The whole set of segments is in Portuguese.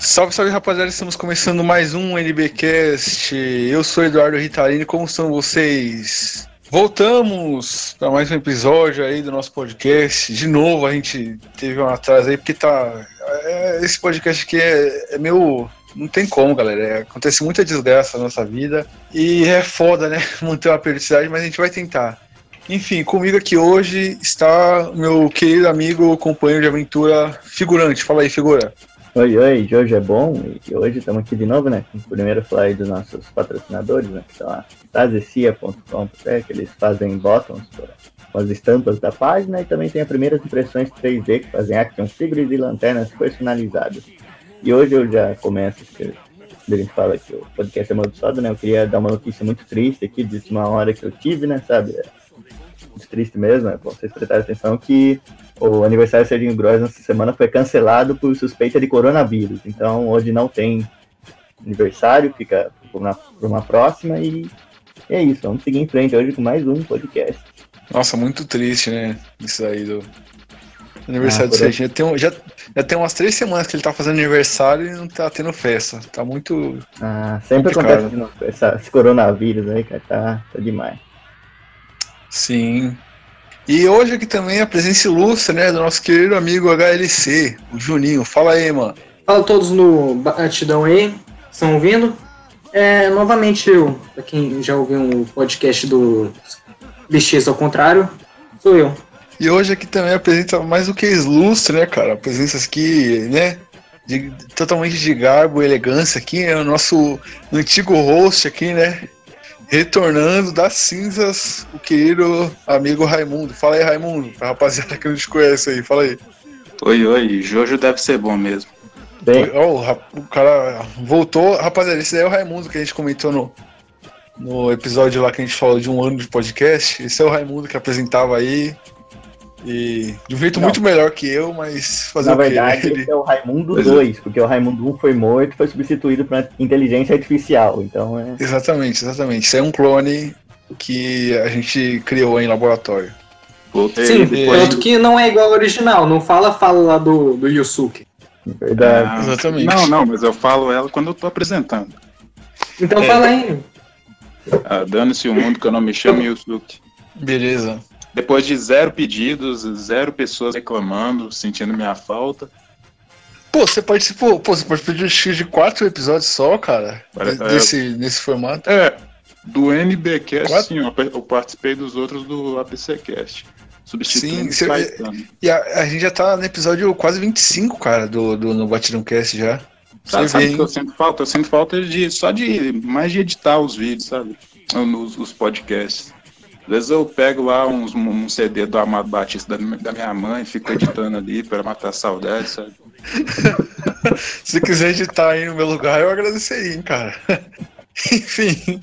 Salve, salve rapaziada, estamos começando mais um NBcast. Eu sou Eduardo Ritarini, como estão vocês? Voltamos para mais um episódio aí do nosso podcast. De novo, a gente teve um atraso aí, porque tá. é, esse podcast aqui é, é meu. Não tem como, galera. É, acontece muita desgraça na nossa vida. E é foda, né? Manter uma periodicidade, mas a gente vai tentar. Enfim, comigo aqui hoje está meu querido amigo, companheiro de aventura, figurante. Fala aí, figura. Oi, oi, hoje é bom e hoje estamos aqui de novo, né? Primeiro falar aí dos nossos patrocinadores, né? Que são a tazecia.com, né, que eles fazem bottoms com as estampas da página e também tem as primeiras impressões 3D que fazem action figures e lanternas personalizadas. E hoje eu já começo, porque a gente fala que o podcast é amaldiçoado, né? Eu queria dar uma notícia muito triste aqui de última hora que eu tive, né? Sabe? Muito triste mesmo, é vocês prestarem atenção que o aniversário do Serginho Gross essa semana foi cancelado por suspeita de coronavírus. Então hoje não tem aniversário, fica por uma, por uma próxima e é isso. Vamos seguir em frente hoje com mais um podcast. Nossa, muito triste, né? Isso aí do aniversário Ah, do. Serginho. Tem um- já, já tem umas três semanas que ele tá fazendo aniversário e não tá tendo festa. Tá muito. Ah, sempre Complicado. acontece novo. Essa, esse coronavírus aí, cara, tá, tá demais. Sim. E hoje aqui também a presença ilustre, né? Do nosso querido amigo HLC, o Juninho. Fala aí, mano. Fala todos no Batidão aí, estão ouvindo? É, novamente eu, pra quem já ouviu um podcast do Bichês ao contrário, sou eu. E hoje aqui também a presença mais do que ilustre, né, cara? A presença aqui, né? de- totalmente de garbo e elegância aqui, é o nosso antigo host aqui, né? Retornando das cinzas, o querido amigo Raimundo. Fala aí, Raimundo, pra rapaziada que não te conhece aí, fala aí. Oi, oi, Jojo deve ser bom mesmo. Bem, Ó, o, rap- o cara voltou. Rapaziada, esse daí é o Raimundo que a gente comentou no, no episódio lá que a gente falou de um ano de podcast. Esse é o Raimundo que apresentava aí. E de um jeito Não. muito melhor que eu, mas fazer na o quê? verdade, Ele- é o Raimundo Pois é. 2, porque o Raimundo 1 foi morto e foi substituído por inteligência artificial. Então é. Exatamente, exatamente. Isso é um clone que a gente criou em laboratório. Voltei Sim, depois. tanto que não é igual ao original, não fala, fala lá do, do Yusuke. Verdade. Ah, Exatamente. Não, não, mas eu falo ela quando eu tô apresentando. Então É. fala aí. Ah, Dane-se o mundo que eu não me chamo Yusuke. Beleza. Depois de zero pedidos, zero pessoas reclamando, sentindo minha falta. Pô, você participou, pô, você participou de, de quatro episódios só, cara, Pare- de- desse, nesse formato. É, do NBcast, Quatro? sim, eu, eu participei dos outros do APCcast. Sim, você-. E a, a gente já tá no episódio quase 25, cara, do, do no Batidão Cast já. Sabe, sabe vê, que eu sinto falta? Eu sinto falta de só de mais de editar os vídeos, sabe? Os, os podcasts. Às vezes eu pego lá uns, um CD do Amado Batista da, minha- da minha mãe, fico editando ali para matar a saudade, sabe? Se quiser editar aí no meu lugar, eu agradeceria, hein, cara. Enfim.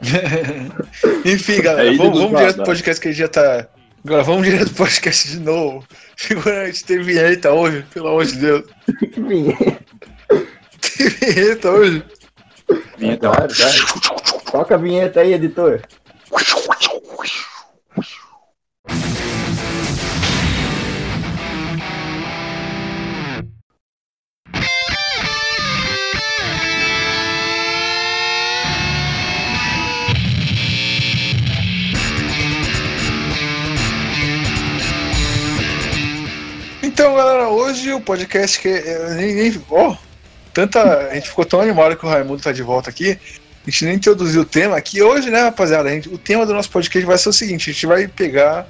Enfim, galera, É vamos, vamos direto pro podcast que a gente já tá. Agora vamos direto pro podcast de novo. Figurante, tem vinheta hoje, pelo amor de Deus. Enfim, Tem vinheta hoje. Vinheta. claro, claro. Toca a vinheta aí, editor. Então, galera, hoje o podcast que é, nem, nem ó, tanta a gente ficou tão animado que o Raimundo tá de volta aqui. A gente nem introduziu o tema aqui hoje, né, rapaziada? Gente- o tema do nosso podcast vai ser o seguinte: a gente vai pegar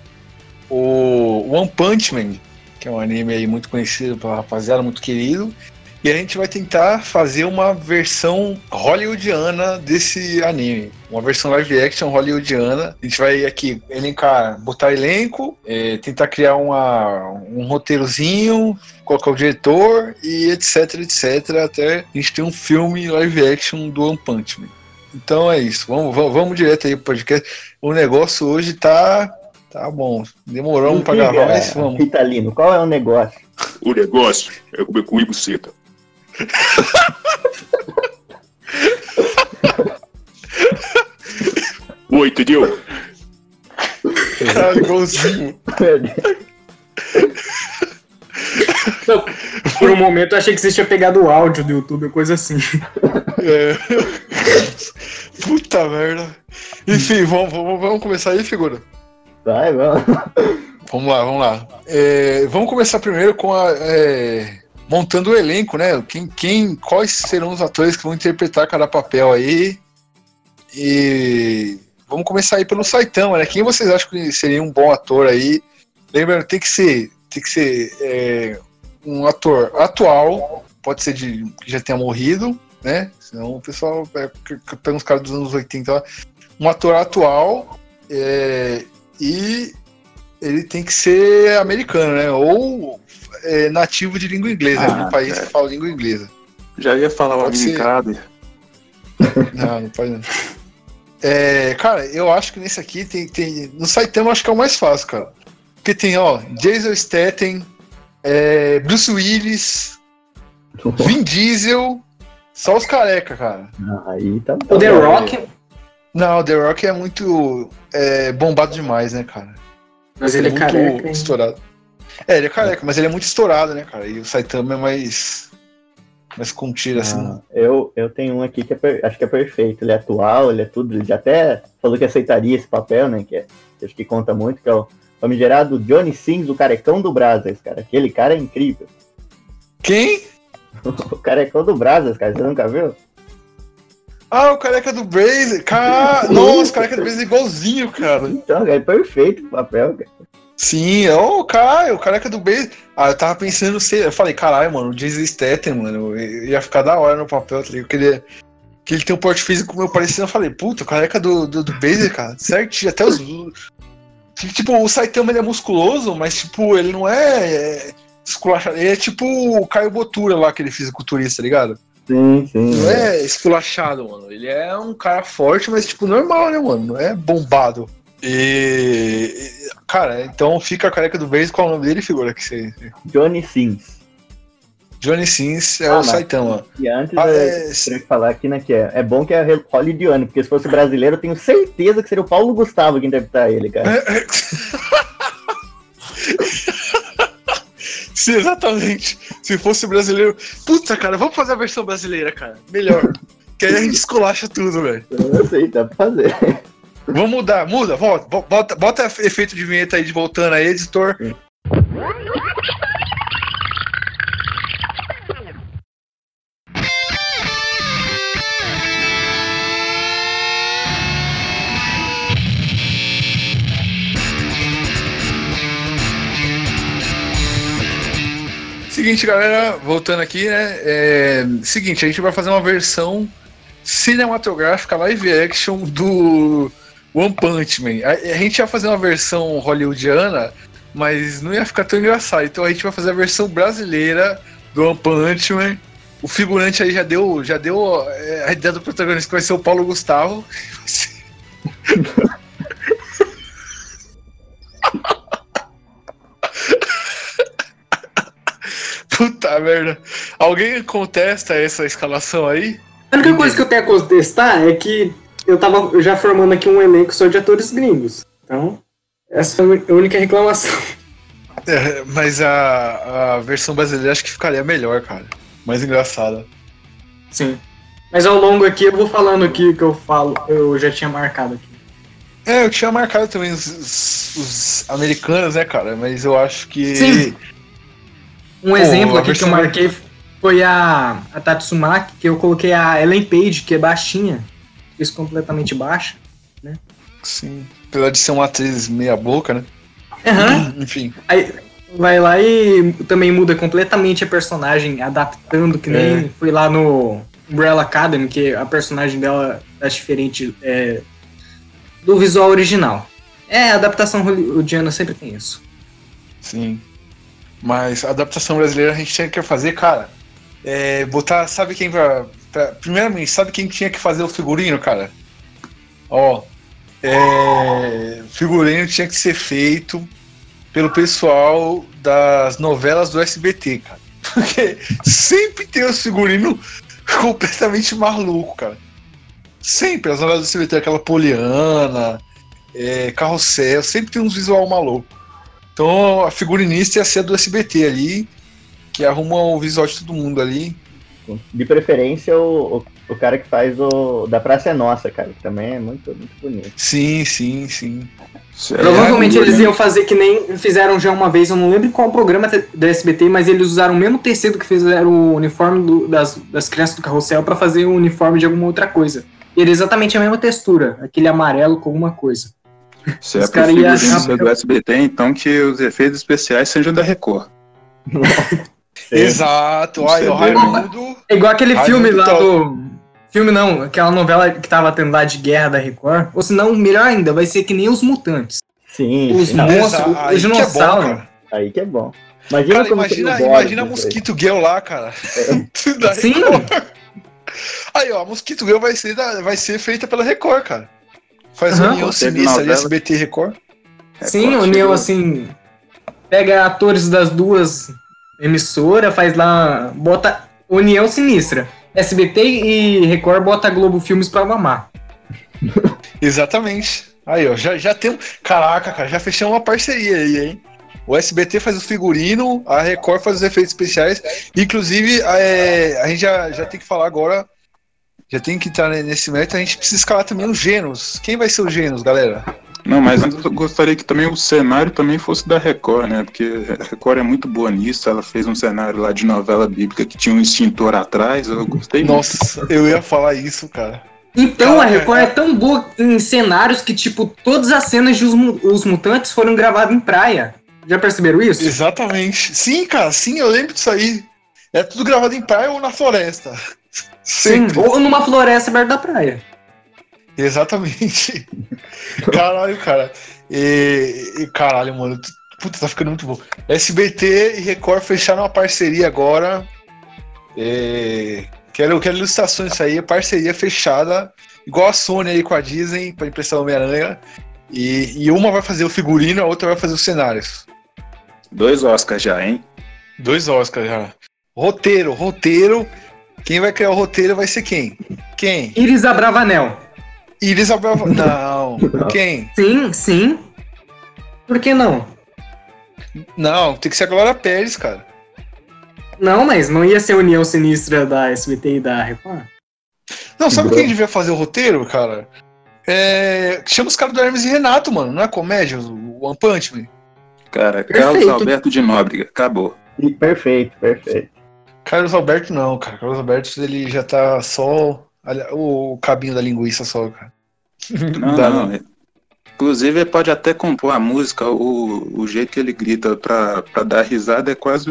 o One Punch Man, que é um anime aí muito conhecido pela rapaziada, muito querido, e a gente vai tentar fazer uma versão hollywoodiana desse anime, uma versão live action hollywoodiana. A gente vai aqui elencar, botar elenco, eh, tentar criar uma, um roteirozinho, colocar o diretor e etc, etc, até a gente ter um filme live action do One Punch Man. Então é isso. Vamos, vamos, vamos direto aí pro podcast. O negócio hoje tá. Tá bom. Demoramos para gravar, mas vamos. Ritalino, qual é o negócio? O negócio é comer cu e buceta. Pô, entendeu? Caralho, igualzinho. Não, por um momento eu achei que você tinha pegado o áudio do YouTube ou coisa assim. É. Puta merda. Enfim, vamos, vamos, vamos começar aí, figura. Vai, vamos. Vamos lá, vamos lá. É, vamos começar primeiro com a. é, montando o elenco, né? Quem, quem, quais serão os atores que vão interpretar cada papel aí? E vamos começar aí pelo Saitama, né? Quem vocês acham que seria um bom ator aí? Lembrando, tem que ser, tem que ser é, um ator atual, pode ser de que já tenha morrido, né? Senão o pessoal é, pega uns caras dos anos 80 lá. Um ator atual é, e ele tem que ser americano, né? Ou é, nativo de língua inglesa, Ah, no país é. que fala língua inglesa. Já ia falar o ser. Não, não pode não. É, cara, eu acho que nesse aqui tem. tem no Saitama acho que é o mais fácil, cara. Porque tem, ó, Jason Statham, é, Bruce Willis, Vin Diesel, só os careca, cara. Aí tá O The Rock, Não, The Rock é muito é, bombado demais, né, cara? mas ele é muito careca. hein? estourado. É, ele é careca, mas ele é muito estourado, né, cara? E o Saitama é mais. mais contido, assim. Ah, eu, eu tenho um aqui que é per- acho que é perfeito. Ele é atual, ele é tudo. Ele até falou que aceitaria esse papel, né? Que é, acho que conta muito, que é o famigerado Johnny Sins, o carecão do Brasas, cara. Aquele cara é incrível. Quem? O carecão do Brasas, cara. Você nunca viu? Ah, o careca do Blazer. Cara... Nossa, o careca do Blazer é igualzinho, cara. Então, cara, é perfeito o papel, cara. Sim, é o cara, o careca do Blazer. Ah, eu tava pensando, sei, eu falei, caralho, mano, o Jason Statham, mano, ia ficar da hora no papel, tá ligado? Que ele, que ele tem um porte físico meu parecido, eu falei, puta, o careca do, do, do Blazer, cara, certinho, até os... Tipo, o Saitama, ele é musculoso, mas, tipo, ele não é... é esculachado, ele é tipo o Caio Botura lá, aquele fisiculturista, tá ligado? Sim, sim. Não é esculachado, mano. Ele é um cara forte, mas tipo, normal, né, mano? Não é bombado. E. Cara, então fica a careca do beijo, qual é o nome dele, figura? Que você... Johnny Sins. Johnny Sins é Ah, o Saitama. E antes Ah, eu é- queria falar aqui, né, que é, é bom que é hollywoodiano, porque se fosse brasileiro, eu tenho certeza que seria o Paulo Gustavo que interpretar ele, cara. Sim, exatamente. Se fosse brasileiro. Puta, cara, vamos fazer a versão brasileira, cara. Melhor. que aí a gente esculacha tudo, velho. Eu sei, dá pra fazer. Vamos mudar, muda, volta, vo- bota, bota efeito de vinheta aí de voltando aí, editor. Seguinte, galera, voltando aqui, né? é, seguinte, a gente vai fazer uma versão cinematográfica live action do One Punch Man. A, a gente ia fazer uma versão hollywoodiana, mas não ia ficar tão engraçado. Então a gente vai fazer a versão brasileira do One Punch Man. O figurante aí já deu, já deu é, a ideia do protagonista que vai ser o Paulo Gustavo. Puta merda. Alguém contesta essa escalação aí? A única coisa que eu tenho a contestar é que eu tava já formando aqui um elenco só de atores gringos. Então, essa é a única reclamação. É, mas a, a versão brasileira acho que ficaria melhor, cara. Mais engraçada. Sim. Mas ao longo aqui eu vou falando aqui o que eu falo, eu já tinha marcado aqui. É, eu tinha marcado também os, os- os americanos, né, cara? Mas eu acho que. Sim. Um Pô, exemplo aqui que eu marquei foi a, a Tatsumaki, que eu coloquei a Ellen Page, que é baixinha. Fiz completamente baixa. Sim. Apesar de ser uma atriz meia boca, né? Aham. Enfim. Aí vai lá e também muda completamente a personagem, adaptando, que nem É. foi lá no Umbrella Academy, que a personagem dela é diferente é, do visual original. É, a adaptação hollywoodiana sempre tem isso. Sim. Mas a adaptação brasileira a gente tinha que fazer, cara. É, botar, sabe quem pra, pra- Primeiramente, sabe quem tinha que fazer o figurino, cara? Ó. É, figurino tinha que ser feito pelo pessoal das novelas do SBT, cara. Porque sempre tem os figurinos completamente maluco, cara. Sempre, as novelas do SBT, aquela Poliana, é, Carrossel, sempre tem uns visual maluco. Então a figurinista ia ser a do SBT ali, que arruma o visual de todo mundo ali. De preferência, o, o, o cara que faz o da Praça é Nossa, cara, que também é muito, muito bonito. Sim, sim, sim. Provavelmente É, eles iam fazer que nem fizeram já uma vez, eu não lembro qual programa da SBT, mas eles usaram o mesmo tecido que fizeram o uniforme do- das, das crianças do carrossel pra fazer o uniforme de alguma outra coisa. E era exatamente a mesma textura, aquele amarelo com alguma coisa. Se é Os pro cara ia- do SBT, então que os efeitos especiais sejam da Record. Exato. Um Aí, o. Raimundo. É igual aquele Ai, filme lá top. do. Filme não, aquela novela que tava tendo lá de guerra da Record. Ou se não, melhor ainda, vai ser que nem os mutantes. Sim, Os monstros, os é dinossauros. aí que é bom. Imagina Cara, como imagina, imagina a aí. Mosquito Girl lá, cara. Da Sim, Record. Aí, ó, a Mosquito Girl vai ser, da- vai ser feita pela Record, cara. Faz união Teve sinistra ali. SBT e Record. sim, Record união assim. Pega atores das duas emissoras, faz lá. Bota União Sinistra. SBT e Record bota Globo Filmes pra mamar. Exatamente. Aí, ó, já, já tem. Caraca, cara, já fechamos uma parceria aí, hein? O SBT faz o figurino, a Record faz os efeitos especiais. Inclusive, é, a gente já, já tem que falar agora. Já tem que entrar nesse mérito. A gente precisa escalar também os Genos. Quem vai ser o Genos, galera? Não, mas antes eu gostaria que também o cenário também fosse da Record, né? Porque a Record é muito boa nisso. Ela fez um cenário lá de novela bíblica que tinha um extintor atrás. Eu gostei muito. Nossa, eu ia falar isso, cara. Então a Caraca, Record é tão boa em cenários que, tipo, todas as cenas de os, os mutantes foram gravadas em praia. Já perceberam isso? Exatamente. Sim, cara, sim, eu lembro disso aí. É tudo gravado em praia ou na floresta. Sim, ou numa floresta perto da praia. Exatamente. Caralho, cara. E, e caralho, mano. Puta, tá ficando muito bom. SBT e Record fecharam uma parceria agora. É, quero, quero ilustrações disso aí. Parceria fechada. Igual a Sony aí com a Disney pra impressão Homem-Aranha. E, e uma vai fazer o figurino, a outra vai fazer os cenários. Dois Oscars já, hein? Dois Oscars já. Roteiro, roteiro. Quem vai criar o roteiro vai ser quem? Quem? Iris Abravanel. Iris Abrava... Não. Quem? Sim, sim. Por que não? Não, tem que ser a Glória Pérez, cara. Não, mas não ia ser a união sinistra da SBT e da Record? Não, sabe quem devia fazer o roteiro, cara? É... Chama os caras do Hermes e Renato, mano. Não é comédia, o One Punch Man? Cara, Perfeito. Carlos Alberto de Nóbrega. Acabou. Perfeito, perfeito. Carlos Alberto não, cara. Carlos Alberto, ele já tá só... O cabinho da linguiça só, cara. Não, dá, não. é- Inclusive, ele pode até compor a música, o, o jeito que ele grita pra, pra dar risada é quase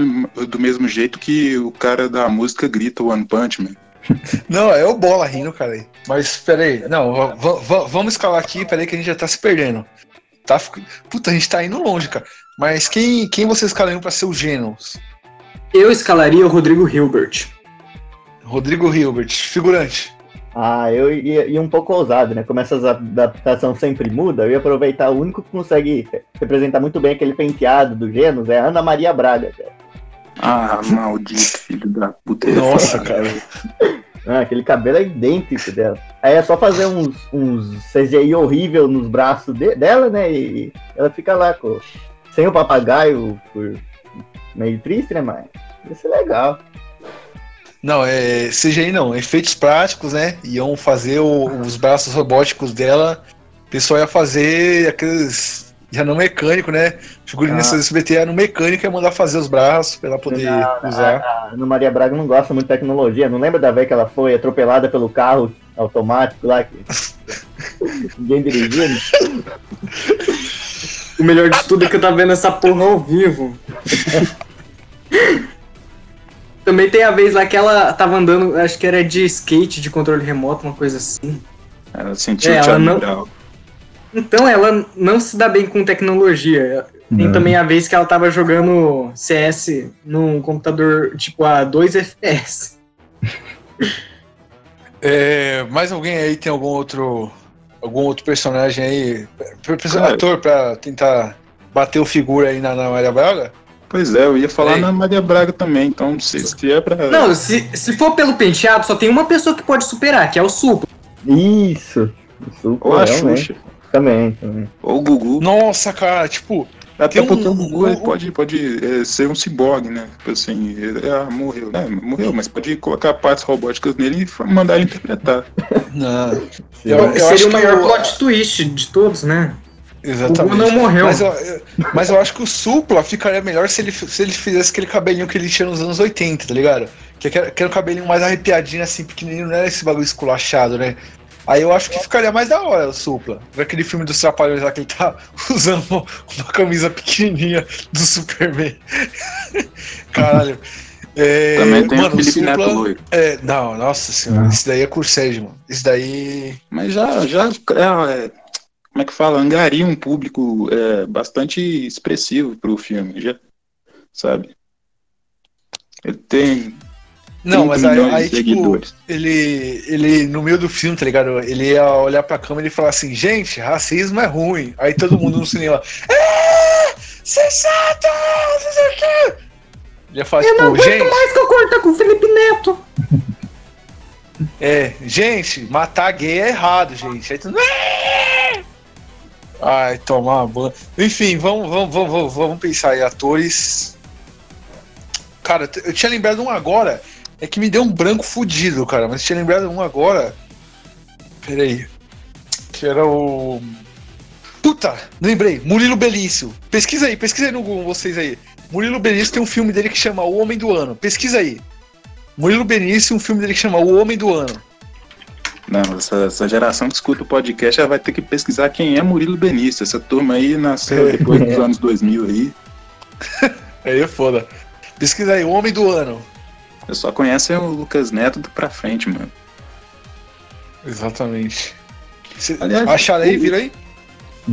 do mesmo jeito que o cara da música grita o One Punch Man. Não, é o Bola rindo, cara. Mas, peraí. Não, va- va- va- vamos escalar aqui, peraí que a gente já tá se perdendo. Tá, Puta, a gente tá indo longe, cara. Mas quem, quem vocês escalariam pra ser o Genos? Eu escalaria o Rodrigo Hilbert. Rodrigo Hilbert, figurante. Ah, eu ia, ia um pouco ousado, né? Como essas adaptação sempre muda, eu ia aproveitar o único que consegue representar muito bem aquele penteado do Genos, é a Ana Maria Braga, cara. Ah, maldito filho da puta. Nossa, cara. Ah, aquele cabelo é idêntico dela. Aí é só fazer uns, uns CGI horrível nos braços de- dela, né? E ela fica lá com, sem o papagaio, por meio triste, né? Mas isso é legal. Não, é CGI não, efeitos práticos, né? Iam fazer o- os braços robóticos dela. O pessoal ia fazer aqueles. Já não mecânico, né? Figurinista Ah. do SBT era no mecânico ia mandar fazer os braços pra ela poder Não, usar. A Ana Maria Braga não gosta muito de tecnologia. Não lembra da vez que ela foi atropelada pelo carro automático lá? Que... Ninguém dirigindo? O melhor de tudo é que eu tava vendo essa porra ao vivo. Também tem a vez lá que ela tava andando, acho que era de skate, de controle remoto, uma coisa assim. Ela sentiu É, ela não-. Então ela não se dá bem com tecnologia. Tem Não. também a vez que ela tava jogando CS num computador tipo a 2 FPS. É, mais alguém aí tem algum outro. Algum outro personagem aí? Personagem ator pra tentar bater o figura aí na, na Maria Braga? Pois é, eu ia falar Ei. na Maria Braga também, então se, se é pra. Não, se, se for pelo penteado, só tem uma pessoa que pode superar, que é o Supla. Isso. Isso, Ou a realmente. Xuxa. Também, também. Ou o Gugu. Nossa, cara, tipo, Até Tem um- porque o Gugu ele um- pode, pode é, ser um ciborgue, né? Tipo assim, ele ah, morreu. né? morreu, mas pode colocar partes robóticas nele e mandar ele interpretar. não. Sim. Eu- Seria acho o que maior o- plot twist de todos, né? O Exatamente. Gugu não morreu. Mas eu, eu- mas eu acho que o Supla ficaria melhor se ele, se ele fizesse aquele cabelinho que ele tinha nos anos 80, tá ligado? Que era, que era um cabelinho mais arrepiadinho, assim, pequenininho, não era esse bagulho esculachado, né? Aí eu acho que ficaria mais da hora o Supla. Naquele filme dos Trapalhões lá que ele tá usando uma, uma camisa pequenininha do Superman. Caralho. É, Também tem mano, o Felipe Neto Supla- loiro. É, não, nossa senhora, Não. esse daí é Cursed, mano. Esse daí. Mas já, já é, é, como é que fala? Angaria um público é, bastante expressivo pro filme, já, sabe? Ele tem Não, 30 mas aí, aí tipo, ele, ele, no meio do filme, tá ligado? Ele ia olhar pra câmera e falar assim, gente, racismo é ruim. Aí todo mundo no cinema, é, sensato, não sei o quê. Ele ia falar, Eu não tipo, aguento gente, mais que eu cortar com o Felipe Neto. é, gente, matar gay é errado, gente. Aí todo "É!" Ai, tomar uma boa. Enfim, vamos, vamos, vamos, vamos, pensar aí, atores. Cara, eu tinha lembrado um agora. É que me deu um branco fudido, cara. Mas tinha lembrado um agora. Peraí. Que era o. Puta! Lembrei. Murilo Belício. Pesquisa aí, pesquisa aí no Google, vocês aí. Murilo Benício tem um filme dele que chama O Homem do Ano. Pesquisa aí. Murilo Benício, um filme dele que chama O Homem do Ano. Não, essa, essa geração que escuta o podcast já vai ter que pesquisar quem é Murilo Benício. Essa turma aí nasceu É. depois dos anos 2000 aí. Aí é foda. Pesquisa aí, O Homem do Ano. Eu só conheço o Lucas Neto do pra frente, mano. Exatamente. Aliás, Acharam aí, vira aí?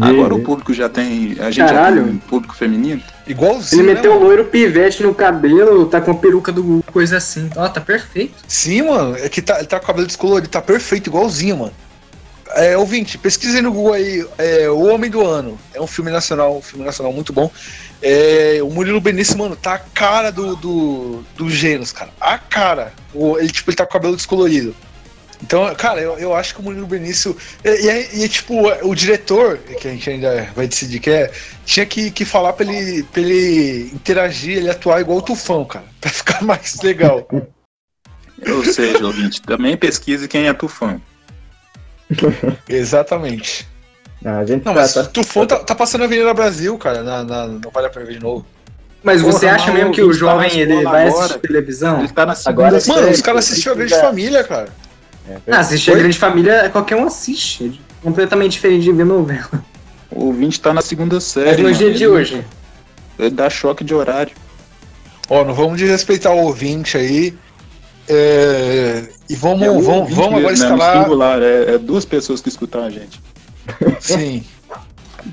Agora o público já tem. A gente já Caralho. tem um público feminino. Igualzinho. Ele né, meteu o mano? loiro pivete no cabelo, tá com a peruca do Gugu, coisa assim. Ó, tá perfeito. Sim, mano. É que tá, ele tá com o cabelo descolorido, tá perfeito, igualzinho, mano. É, ouvinte, pesquisem no Google aí, é, O Homem do Ano. É um filme nacional, um filme nacional muito bom. É, o Murilo Benício, mano, tá a cara do, do, do Gênesis, cara. A cara. O, ele, tipo, ele tá com o cabelo descolorido. Então, cara, eu, eu acho que o Murilo Benício. E, e, e tipo, o diretor, que a gente ainda vai decidir que é, tinha que, que falar pra ele, pra ele interagir, ele atuar igual o Tufão, cara. Pra ficar mais legal. Ou seja, ouvinte, também pesquise quem é Tufão. Exatamente. Não, a gente Não, tá- mas tá- o Tufão tá, tá passando a Avenida Brasil, cara. Na, na- não vale a pena ver de novo. Mas você Porra, acha mas mesmo que o tá jovem ele vai agora. assistir televisão? Ele tá na segunda Agora- série. Mano, os caras assistiam a Grande Família, cara. É, Ah, assistir a? Grande Família, qualquer um assiste. É completamente diferente de ver novela. O ouvinte tá na segunda série. Mas no dia de hoje. Ele dá choque de horário. Ó, não vamos desrespeitar o ouvinte aí. É, e vamos, É o vamos, vamos agora mesmo, né? No escalar. singular, é, é duas pessoas que escutam a gente. Sim.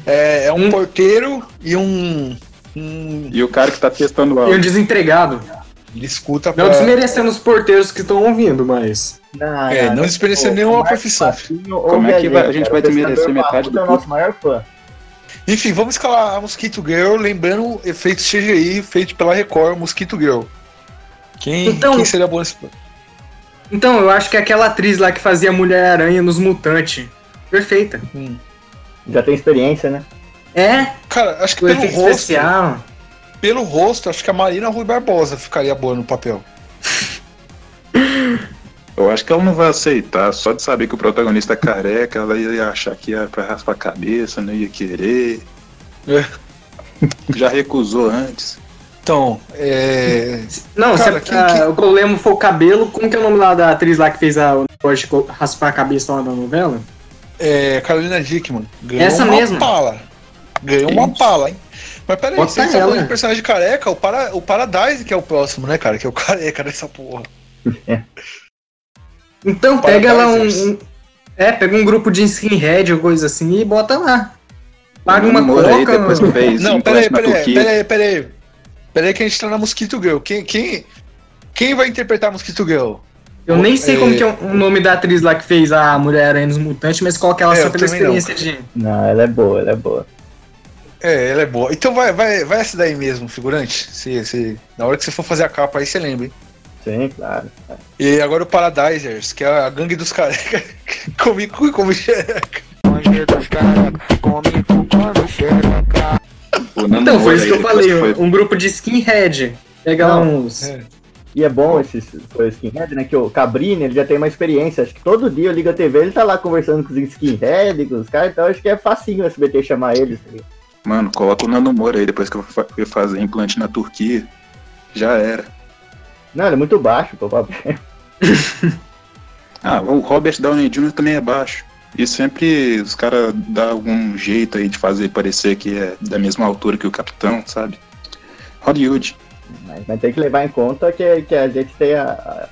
É, é um Hum. porteiro e um. um E o cara que tá testando o E um desempregado. Ele escuta Não pra. desmerecendo os porteiros que estão ouvindo, mas. Não, É, não desmerecendo o- nenhuma o profissão. Como é que vai- a gente vai O desmerecer Testador metade do é o nosso maior fã. Enfim, vamos escalar a Mosquito Girl, lembrando efeitos CGI feito pela Record, Mosquito Girl. Quem, Então- quem seria bom nesse. Então, eu acho que aquela atriz lá que fazia Mulher-Aranha nos Mutantes. Perfeita. Hum. Já tem experiência, né? É, Cara, acho que o pelo efeito rosto. especial. Pelo rosto, acho que a Marina Rui Barbosa ficaria boa no papel. Eu acho que ela não vai aceitar. Só de saber que o protagonista é careca, ela ia achar que ia pra raspar a cabeça, não ia querer. É. Já recusou antes. Então, é. Não, Cara, se quem- ah, quem- o problema foi o cabelo. Como que é o nome lá da atriz lá que fez a, o negócio de raspar a cabeça lá na novela? é Carolina Dickman. Ganhou Essa uma mesma. pala. Ganhou uma pala, hein? Mas peraí, Bota vocês estão falando de personagem careca, o, para, o Paradise que é o próximo, né, cara? Que é o careca dessa porra. Então, pega lá um, Paradisers. um- É, pega um grupo de skinhead ou coisa assim e bota lá. Paga uma Namoro aí, coca. depois que fez Não, peraí, peraí, peraí, peraí. Peraí que a gente tá na Mosquito Girl. Quem, quem, quem vai interpretar a Mosquito Girl? Eu nem sei É. como que é o nome da atriz lá que fez a Mulher-Aranha nos Mutantes, mas coloca ela É, só pela também não. experiência de. Não, ela é boa, ela é boa. É, ela é boa. Então vai, vai, vai essa daí mesmo, figurante. Se, se, na hora que você for fazer a capa aí, você lembra, hein? Sim, claro. E agora o Paradisers, que é a gangue dos carecas. Come cu e come xereca. O Nando Então, foi isso que eu falei, foi- um grupo de skinhead. Pega lá uns. é. E é bom esse skinhead, né? Que o Cabrini, ele já tem uma experiência. Acho que todo dia eu ligo a TV, ele tá lá conversando com os skinhead, com os caras, então acho que é facinho o SBT chamar eles. tá? Mano, coloca o Nando Moura aí depois que eu fui fazer implante na Turquia. Já era. Não, ele é muito baixo, pô. Ah, o Robert Downey Jr. também é baixo. E sempre os caras dão algum jeito aí de fazer parecer que é da mesma altura que o capitão, sabe? Hollywood. Mas, mas tem que levar em conta que, que a gente tem a, a-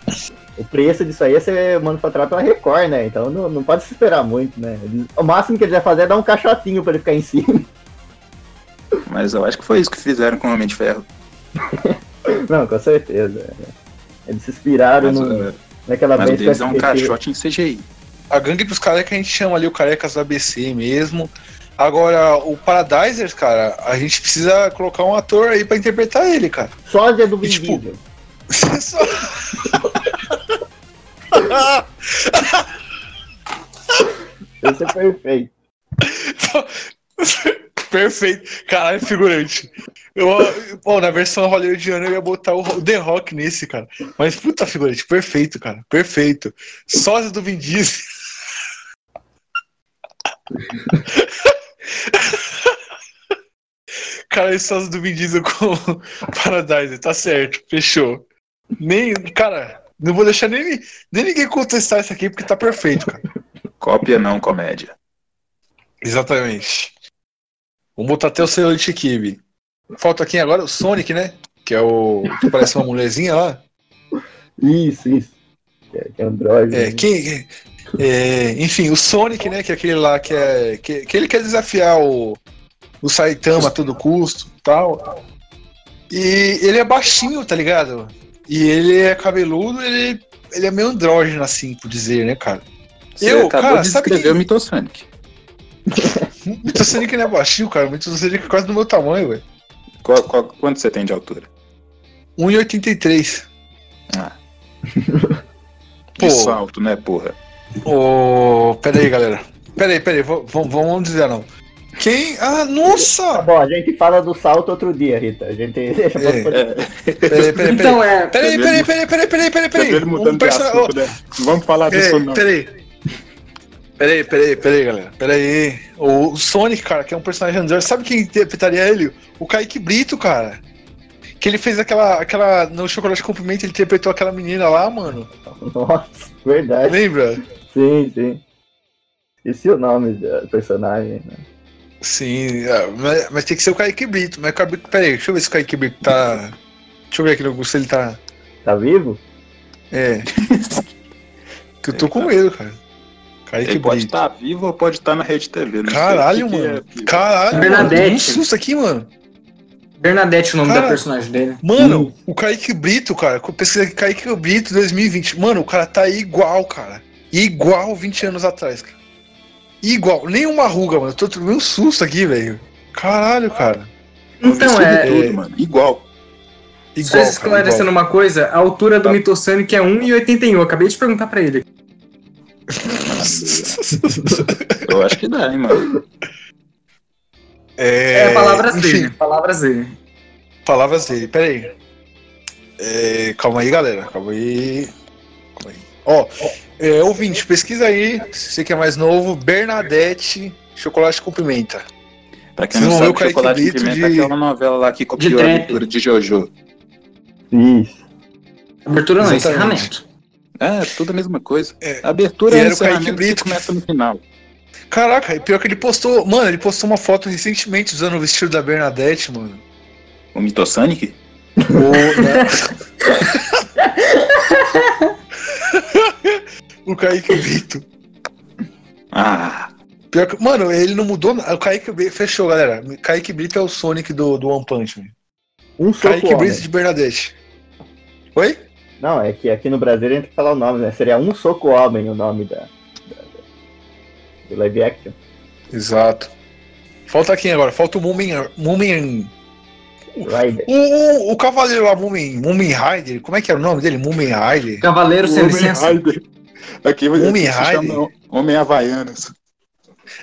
o preço disso aí é ser manufaturado pela Record, né? Então não, não pode se esperar muito, né? O máximo que eles vai fazer é dar um caixotinho pra ele ficar em cima. Mas eu acho que foi isso que fizeram com o Homem de Ferro. Não, com certeza. Eles se inspiraram Mas, no, é, naquela mas vez deles é um caixote em CGI. A gangue dos carecas a gente chama ali o carecas do ABC mesmo. Agora, o Paradisers, cara, a gente precisa colocar um ator aí pra interpretar ele, cara. Sósia do Vin tipo, Diesel. Só- Esse é perfeito. Perfeito. Caralho, figurante. Eu, pô, na versão hollywoodiana eu ia botar o, o The Rock nesse, cara. Mas puta figurante, perfeito, cara. Perfeito. Sósia do Vin Diesel. Cara, esse sósia do Vin Diesel com Paradise, tá certo, fechou. Nem, cara, não vou deixar nem, nem ninguém contestar isso aqui porque tá perfeito, cara. Cópia não comédia. Exatamente. Vamos botar até o Celulite Kibe. Falta aqui agora o Sonic, né? Que é o. que parece uma mulherzinha lá. Isso, isso. Que é, que é Android. É, quem. é, enfim, o Sonic, né? Que é aquele lá que é. Que, que ele quer desafiar o. O Saitama a todo custo tal. E ele é baixinho, tá ligado? E ele é cabeludo, ele, ele é meio andrógeno, assim, por dizer, né, cara? Você Eu, acabou cara, de sabe descrever quem- o Mitosonic. O Mito Sonic não é baixinho, cara. O Mito Sonic é quase do meu tamanho, velho. Qual- qual- quanto você tem de altura? 1,83. Ah. Pô. De salto, né, porra? Ô, pera aí, galera. Pera aí, pera aí. Vamos dizer não. Quem? Ah, Tá nossa! bom, a gente fala do salto outro dia, Rita. A gente deixa pra É. É, Pera aí, pera aí, pera Então é. aí. Pera aí, pera aí, pera aí, pera aí, pera aí, pera aí, pera aí. ele mudando Um de persona- assunto, né? Vamos falar disso, É, não. pera aí. Pera aí, pera aí, pera aí, galera. Pera aí. O Sonic, cara, que é um personagem andrógeno. Sabe quem interpretaria ele? O Kaique Brito, cara. Que ele fez aquela. aquela no Chocolate com Pimenta, ele interpretou aquela menina lá, mano. Nossa, verdade. Lembra? Sim, sim. Esqueci o nome do personagem. Né? Sim, é, mas, mas tem que ser o Kaique Brito. Mas, Kaique- pera aí, deixa eu ver se o Kaique Brito tá. Deixa eu ver aqui no se ele tá. Tá vivo? É. que eu tô com medo, cara. Kaique Ele pode estar vivo ou pode estar na rede TV. não sei Caralho, que que mano. é. Caralho, Bernadette. mano. Um susto aqui, mano. Bernadette, o nome Cara. da personagem dele. Mano, o Kaique Brito, cara, eu pesquisei aqui, Kaique Brito 2020. Mano, o cara tá igual, cara. Igual 20 anos atrás, cara. Igual, nenhuma ruga, mano. Eu tô tomando um susto aqui, velho. Caralho, cara. Então é. tudo, mano. Igual. Só Igual, cara, esclarecendo igual. uma coisa, a altura do Tá. Mitosonic é 1,81. Eu acabei de perguntar pra ele. Eu acho que dá, hein, mano. É, É, palavras enfim, dele. Palavras dele. Palavras dele, pera aí. É, calma aí, galera. Calma aí. Calma aí. Ó, é, ouvinte, pesquisa aí, se você que é mais novo, Bernadette, chocolate com pimenta. Pra quem não ver sabe, Kaique Chocolate de Brito Pimenta de- é aquela novela lá que copiou a trap. abertura de Jojo. Isso. Abertura não, Exatamente. encerramento. É, tudo a mesma coisa. É. Abertura E é era o Kaique encerramento Brito começa no final. Caraca, e pior que ele postou. Mano, ele postou uma foto recentemente usando o vestido da Bernadette, mano. O Mitosonic? O, né? o Kaique Brito. Ah, Pior que, mano, ele não mudou nada. O Kaique Brito. Fechou, galera. Kaique Brito é o Sonic do, do One Punch Man. Um soco Kaique. Brito de Bernadette. Oi? Não, é que aqui no Brasil a gente tem que falar o nome, né? Seria um soco homem o nome da, da- da- do live action. Exato. Falta quem agora? Falta o Mumen. Mumen. Rider. O, o, o cavaleiro lá, Moomin, Moomin Rider, como é que era o nome dele? Moomin Rider? Cavaleiro sem licença. Rider. Aqui chama Rider? Homem Havaianas.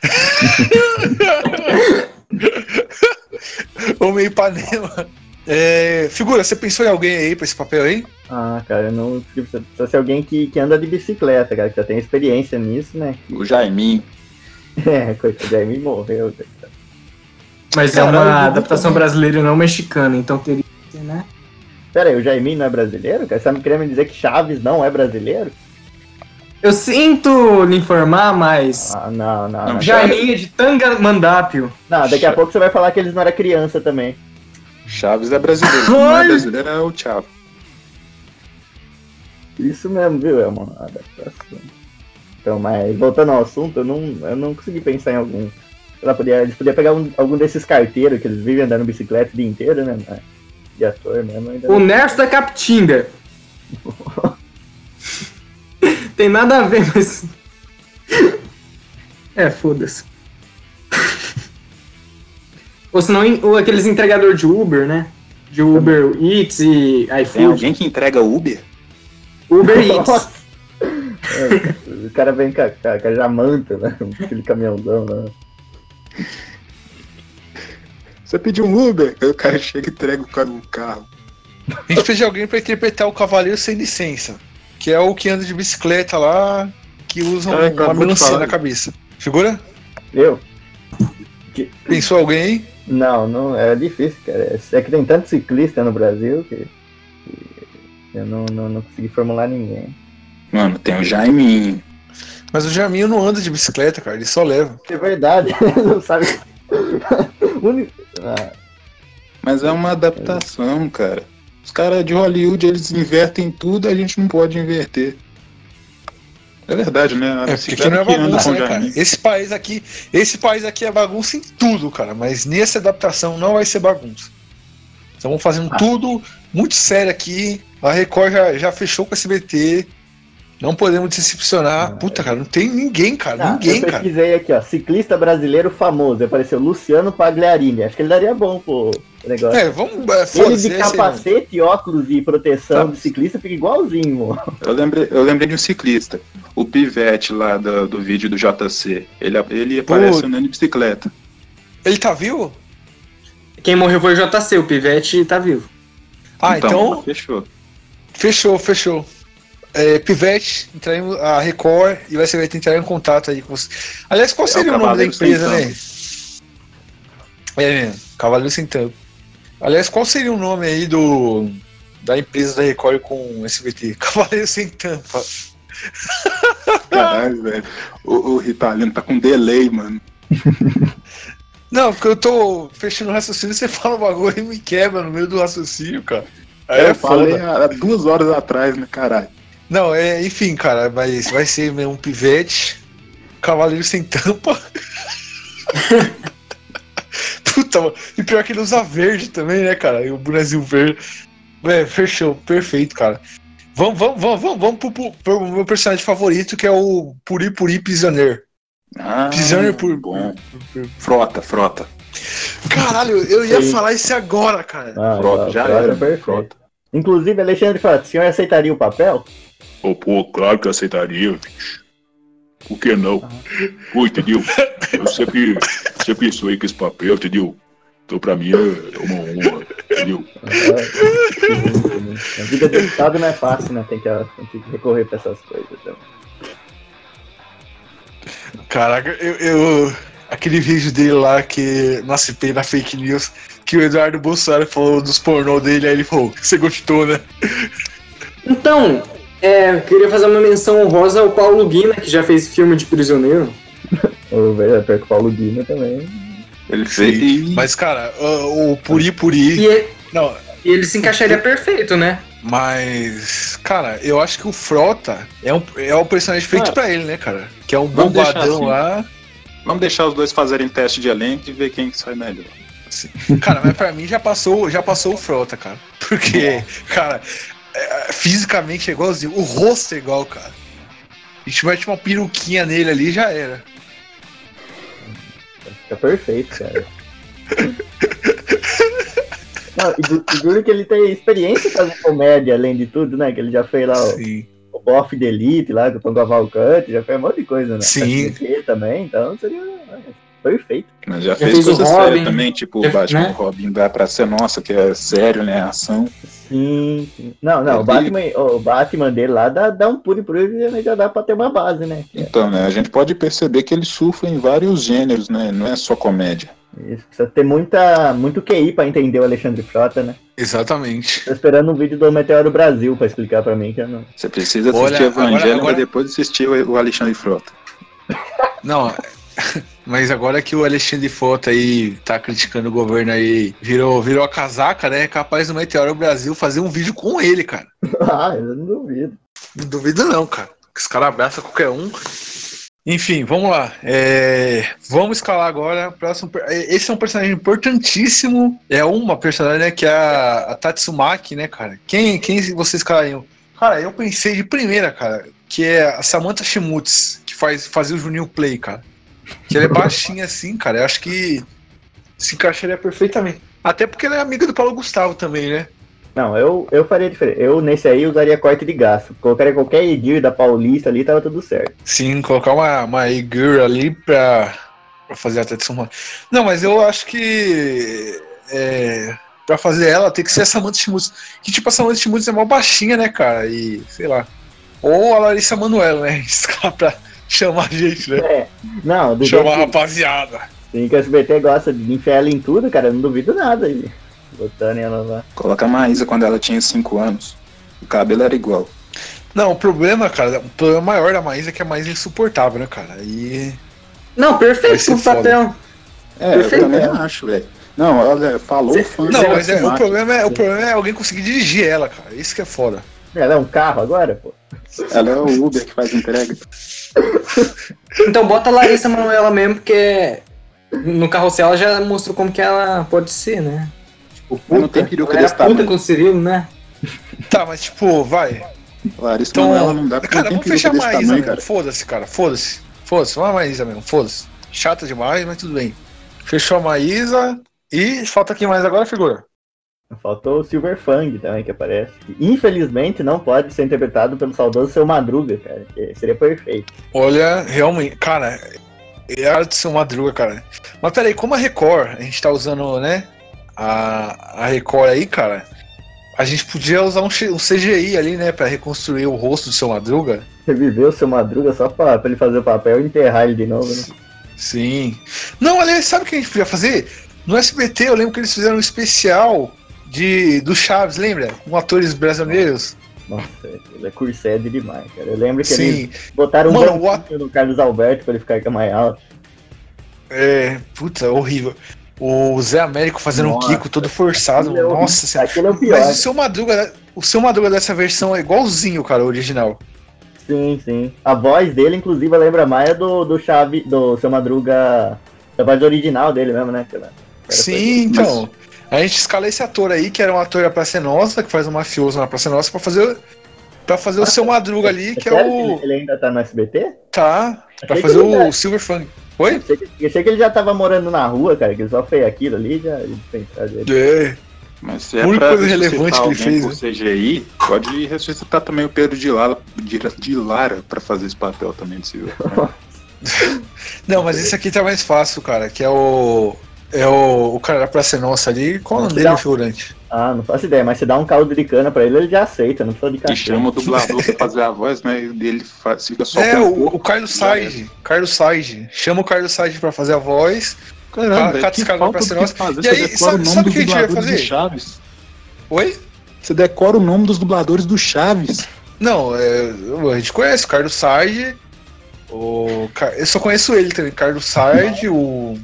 Homem Ipanema. É, figura, você pensou em alguém aí pra esse papel aí? Ah, cara, eu não. Precisa precisa ser alguém que, que anda de bicicleta, cara, que já tem experiência nisso, né? O Jaiminho. É, coitado, de mim morreu. cara. Mas é Caralho, uma o adaptação também. brasileira e não mexicana, então teria que ser, né? Pera aí, o Jaimin não é brasileiro? Cara, você tá me querendo me dizer que Chaves não é brasileiro? Eu sinto lhe informar, mas. Ah, não, não, Não, não. Jaiminha de Tangamandápio. Não, daqui a pouco você vai falar que eles não eram criança também. Chaves é brasileiro. Não é brasileiro é o Thiago. Isso mesmo, viu? É uma adaptação. Então, mas voltando ao assunto, eu não, eu não consegui pensar em algum. Ela podia, eles podiam pegar um- algum desses carteiros que eles vivem andando bicicleta o dia inteiro, né? mas De ator mesmo. Ainda O Nerso da Capitinga. Tem nada a ver, mas. É, foda-se. Ou senão, ou aqueles entregador de Uber, né? De Uber Eats e Tem iFood. alguém que entrega Uber? Uber Eats. É, o cara vem com a, com a- jamanta, né? Aquele caminhãozão lá. Você pediu um Uber? Aí o cara chega e entrega o cara no carro. A gente precisa de alguém pra interpretar o cavaleiro sem licença. Que é o que anda de bicicleta lá, que usa um- uma melancia na cabeça. Figura? Eu? Pensou alguém? Não, não, é difícil, cara. É que tem tanto ciclista no Brasil que, que eu não, não, não consegui formular ninguém. Mano, tem o Jaiminho. Mas o Jaminho não anda de bicicleta, cara, ele só leva. É verdade, não sabe. Ah, Mas é uma adaptação, cara. Os caras de Hollywood, eles invertem tudo, a gente não pode inverter. É verdade, né? A É, porque não é bagunça, né, cara? Esse país aqui, esse país aqui é bagunça em tudo, cara. Mas nessa adaptação não vai ser bagunça. Estamos fazendo Ah. tudo muito sério aqui. A Record já, já fechou com a SBT. Não podemos decepcionar. Puta, cara, não tem ninguém, cara. Ah, ninguém, eu cara. pesquisei aqui, ó. Ciclista brasileiro famoso. Apareceu Luciano Pagliarini. Acho que ele daria bom pro negócio. É, vamos. É, ele de não. capacete, óculos e proteção Tá. de ciclista fica igualzinho, mano. Eu lembrei, eu lembrei de um ciclista, o Pivete lá do, do vídeo do JC. Ele, ele aparece andando de bicicleta. Ele tá vivo? Quem morreu foi o JC, o Pivete tá vivo. Ah, então, Fechou. fechou, fechou. É, Pivete, entrar em- a Record e o SBT entrar em contato aí com você. Aliás, qual É o seria o, nome da empresa, né? É mesmo, Cavaleiro Sem Tampa. Aliás, qual seria o nome aí do da empresa da Record com o SBT? Cavaleiro Sem Tampa. Caralho, velho. O, o Ritalino tá com delay, mano. Não, porque eu tô fechando o raciocínio, você fala um bagulho e me quebra no meio do raciocínio, cara. Aí é eu falei foda. há duas horas atrás, né, caralho. Não, é, enfim, cara, mas vai ser mesmo um pivete, cavaleiro sem tampa. Puta, mano. E pior que ele usa verde também, né, cara? E o Brasil verde. É, fechou, perfeito, cara. Vamos, vamos, vamos, vamos, vamos pro, pro- pro meu personagem favorito, que é o Puri Puri Prisioneiro. Ah, Prisioneiro por. bom. Frota, frota. Caralho, eu ia Sim. falar isso agora, cara. Ah, Frota, já frota, era. perfeito. Frota. Inclusive, Alexandre fala, o senhor aceitaria o papel? Pô, pô, claro que eu aceitaria, bicho. Por que não? Pô, entendeu? Eu sempre, sempre sonhei com esse papel, entendeu? Então pra mim é uma honra, entendeu? A vida do Estado não é fácil, né? Tem que, tem que recorrer pra essas coisas. Então. Caraca, eu, eu- Aquele vídeo dele lá que. Pei na fake news. Que o Eduardo Bolsonaro falou dos pornô dele, aí ele falou, você gostou, né? Então, é, eu queria fazer uma menção honrosa ao Paulo Guina, que já fez filme de prisioneiro. O velho pior que o Paulo Guima também. Ele fez. e- Mas, cara, o, o Puri Puri. E, e Não, ele se encaixaria perfeito, né? mas. Cara, eu acho que o Frota é, um, é o personagem feito Ah. pra ele, né, cara? Que é um bombadão assim. lá. Vamos deixar os dois fazerem teste de elenco e ver quem que sai melhor. Cara, mas pra mim já passou, já passou o Frota, cara. Porque, cara, é, fisicamente é igualzinho. O rosto é igual, cara. A gente mete uma peruquinha nele ali já era. Fica perfeito, cara. Não, e du- e duro que ele tem experiência fazer comédia, além de tudo, né? Que ele já fez lá o, Sim. o Boff de Elite lá, com o Tom Cavalcante, já fez um monte de coisa, né? Sim. Também, então seria né, perfeito. Mas já, Já fez, fez o coisa Robin. séria também, tipo Já- o Batman né? Robin da Praça é Nossa, que é sério, né? Ação. Sim, sim. Não, não, o Ele- Batman, o Batman dele lá dá, dá um puro e puro e já dá pra ter uma base, né? Então, né? A gente pode perceber que ele surfa em vários gêneros, né? Não é só comédia. Isso, precisa ter muita, muito QI pra entender o Alexandre Frota, né? Exatamente. Tô esperando um vídeo do Meteoro Brasil pra explicar pra mim que eu não. Você precisa Olha, assistir Evangelho, agora- agora- depois assistir o o Alexandre Frota. Não, mas agora que o Alexandre Frota aí tá criticando o governo aí, virou, virou a casaca, né? É capaz do Meteoro Brasil fazer um vídeo com ele, cara. ah, eu não duvido. Não duvido não, cara. Que Os caras abraçam qualquer um. Enfim, vamos lá. É, vamos escalar agora. Próximo, é, esse é um personagem importantíssimo. É uma personagem né, que é a, a Tatsumaki, né, cara? Quem, quem vocês escalariam? Cara, eu pensei de primeira, cara, que é a Samantha Shimutz, que faz, fazia o Juninho Play, cara. Que ela é baixinha assim, cara. Eu acho que se encaixaria perfeitamente. Até porque ela é amiga do Paulo Gustavo também, né? Não, eu, eu faria diferente. Eu, nesse aí, usaria corte de gasto. Colocaria qualquer Edir da Paulista ali, tava tudo certo. Sim, colocar uma, uma e-girl ali pra, pra fazer a Tatsumaki. Não, mas eu acho que é, pra fazer ela tem que ser a Samantha Schmutz. Que tipo, a Samantha Schmutz é mó baixinha, né, cara? E sei lá. Ou a Larissa Manoela, né? Pra chamar a gente, né? É. Não, do Chamar a jeito rapaziada. que, sim, que o SBT gosta de enfiar ela em tudo, cara, eu não duvido nada aí. Botando ela lá. Coloca a Maísa quando ela tinha 5 anos. O cabelo era igual. Não, o problema, cara, o problema maior da Maísa é que a Maísa é insuportável, né, cara? E. Não, perfeito pro papel. É, Perfeito, eu também acho, velho. Não, olha, falou Cê- fã. Não, mas é, o, problema é, o problema é alguém conseguir dirigir ela, cara. Isso que é foda. Ela é um carro agora, pô. Ela é o Uber que faz entrega. Então bota a Larissa Manoela mesmo, porque no carrossel ela já mostrou como que ela pode ser, né? Tipo, Mas não tem peruca ela era desse puta tamanho. com o Cirilo, né? Tá, mas tipo, vai. Larissa Então, Manoela não dá porque cara, vamos fechar a Maísa tamanho, cara. Foda-se, cara. Foda-se. Foda-se. Vamos a Maísa mesmo. Foda-se. Chata demais, mas tudo bem. Fechou a Maísa. E falta quem mais agora, figura? Faltou o Silver Fang também, que aparece. Infelizmente não pode ser interpretado pelo saudoso Seu Madruga, cara. Seria perfeito. Olha, realmente, cara, é a ser uma madruga, cara. Mas peraí, como a Record, a gente tá usando, né? A, a Record aí, cara. A gente podia usar um, um CGI ali, né? Pra reconstruir o rosto do seu Madruga. Reviveu o Seu Madruga só pra, pra ele fazer o papel e enterrar ele de novo, né? Sim. Não, aliás, sabe o que a gente podia fazer? No SBT, eu lembro que eles fizeram um especial de do Chaves, lembra? Com atores brasileiros. Nossa, ele é cursed demais, cara. Eu lembro que eles Sim. botaram um Mano, banquinho no Carlos Alberto pra ele ficar mais alto. É. Puta, horrível. O Zé Américo fazendo Nossa, um Kiko todo forçado. Aquilo é. Nossa senhora. Aquilo é o pior. Mas o seu Madruga, o seu Madruga dessa versão é igualzinho, cara, o original. Sim, sim. A voz dele, inclusive, lembra mais a do, do Chave, do Seu Madruga, da voz original dele mesmo, né? Aquela Sim, então. A gente escala esse ator aí, que era um ator da Praça é Nossa, que faz um mafioso na Praça é Nossa, pra fazer, pra fazer o seu Madruga ali, que é Sério o. ele- ainda tá no SBT? Tá. Pra fazer o. Silver Fang. Oi? Achei que, eu achei que ele já tava morando na rua, cara, que ele só fez aquilo ali já. É. Mas se A é única pra coisa relevante que ele fez, por CGI, pode ressuscitar também o Pedro de Lara, de, de Lara pra fazer esse papel também de Silvio. Não, mas esse aqui tá mais fácil, cara, que é o. É o, o cara da Praça é Nossa ali. Qual o nome dele, figurante? Ah, não faço ideia, mas se dá um caldo de cana pra ele, ele já aceita, não precisa de E cachorro. chama o dublador pra fazer a voz, né? E ele faz, fica só É, o, o Carlos Said. Carlos Said. Chama o Carlos Said pra fazer a voz. Caramba, Cata esse cara pra ser nosso. fazer. E Você aí, decora sabe- o sabe que a gente vai dubladores fazer? do Chaves. Oi? Você decora o nome dos dubladores do Chaves. Não, é, a gente conhece o Carlos Said. O, eu só conheço ele também, Carlos Said, o.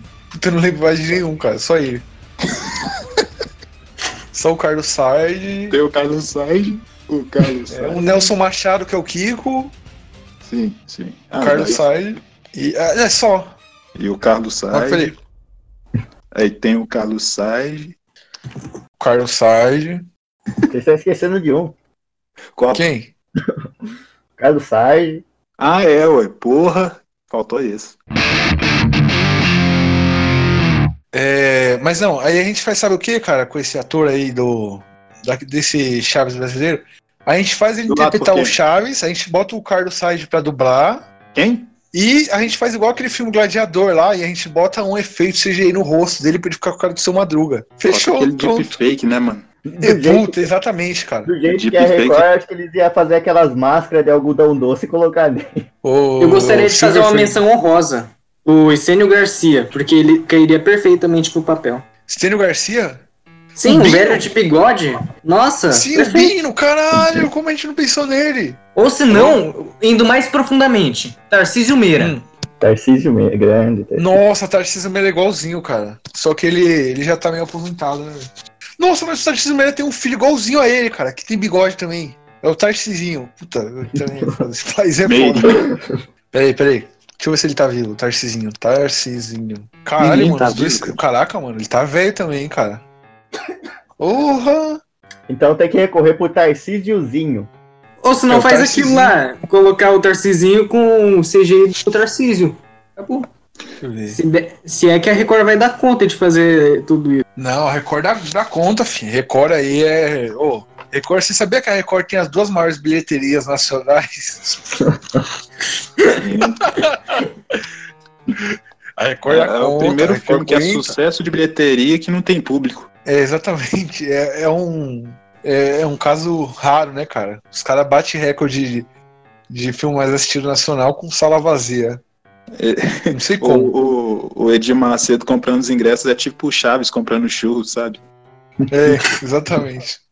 Eu não lembro mais de nenhum, cara, só ele. só o Carlos Said. Tem o Carlos Said, o Carlos É, o Nelson Machado, que é o Kiko, Sim, sim. o Ah, Carlos daí- Said. E, é, é só. E o Carlos peraí, Aí tem o Carlos Said. o Carlos Said. Você está esquecendo de um. Qual? Quem? Carlos Said. Ah, é, ué. Porra. Faltou esse. É, mas não, aí a gente faz, sabe o que, cara, com esse ator aí do. da- desse Chaves brasileiro? A gente faz ele Dublado interpretar o? Chaves, a gente bota o Carlos Said pra dublar. Quem? E a gente faz igual aquele filme Gladiador lá, e a gente bota um efeito CGI no rosto dele pra ele ficar com o cara do seu madruga. Fechou, Aquele pronto. deepfake, né, mano? É, Puta, exatamente, cara. do jeito que é Record, acho que eles iam fazer aquelas máscaras de algodão doce e colocar nele. O- Eu gostaria de fazer uma menção honrosa. O Estênio Garcia, porque ele cairia perfeitamente pro papel. Stênio Garcia? Sim, O um velho de bigode. Nossa, Sim, o perfeito. Bino, caralho, como a gente não pensou nele? Ou se não, indo mais profundamente, Tarcísio Meira. Hum. Tarcísio meio grande. Tarcísio. Nossa, Tarcísio Meira é igualzinho, cara. Só que ele, ele já tá meio aposentado, né? Nossa, mas o Tarcísio Meira tem um filho igualzinho a ele, cara, que tem bigode também. É o Tarcisinho. Puta, eu também. Esse país é foda. Peraí, peraí. Deixa eu ver se ele tá vivo. Tarcisinho. Tarcisinho. Caralho, Ninguém mano. tá os dois... vivo, cara. Caraca, mano. Ele tá velho também, cara. Porra! Então tem que recorrer pro Tarcísiozinho. Ou se É não o faz aquilo lá, colocar o Tarcisinho com o CGI do Tarcísio. Acabou. Deixa eu ver. Se, de- se é que a Record vai dar conta de fazer tudo isso. Não, a Record dá, dá conta, filho. Record aí é. Ô, Record, você sabia que a Record tem as duas maiores bilheterias nacionais? a Record É, o conta, primeiro a Record filme que é sucesso de bilheteria que não tem público. É, exatamente. É, é um. É, é um caso raro, né, cara? Os caras batem recorde de, de filme mais assistido nacional com sala vazia. Não sei como. O, o, o Edir Macedo comprando os ingressos é tipo o Chaves comprando churros, sabe? É, exatamente.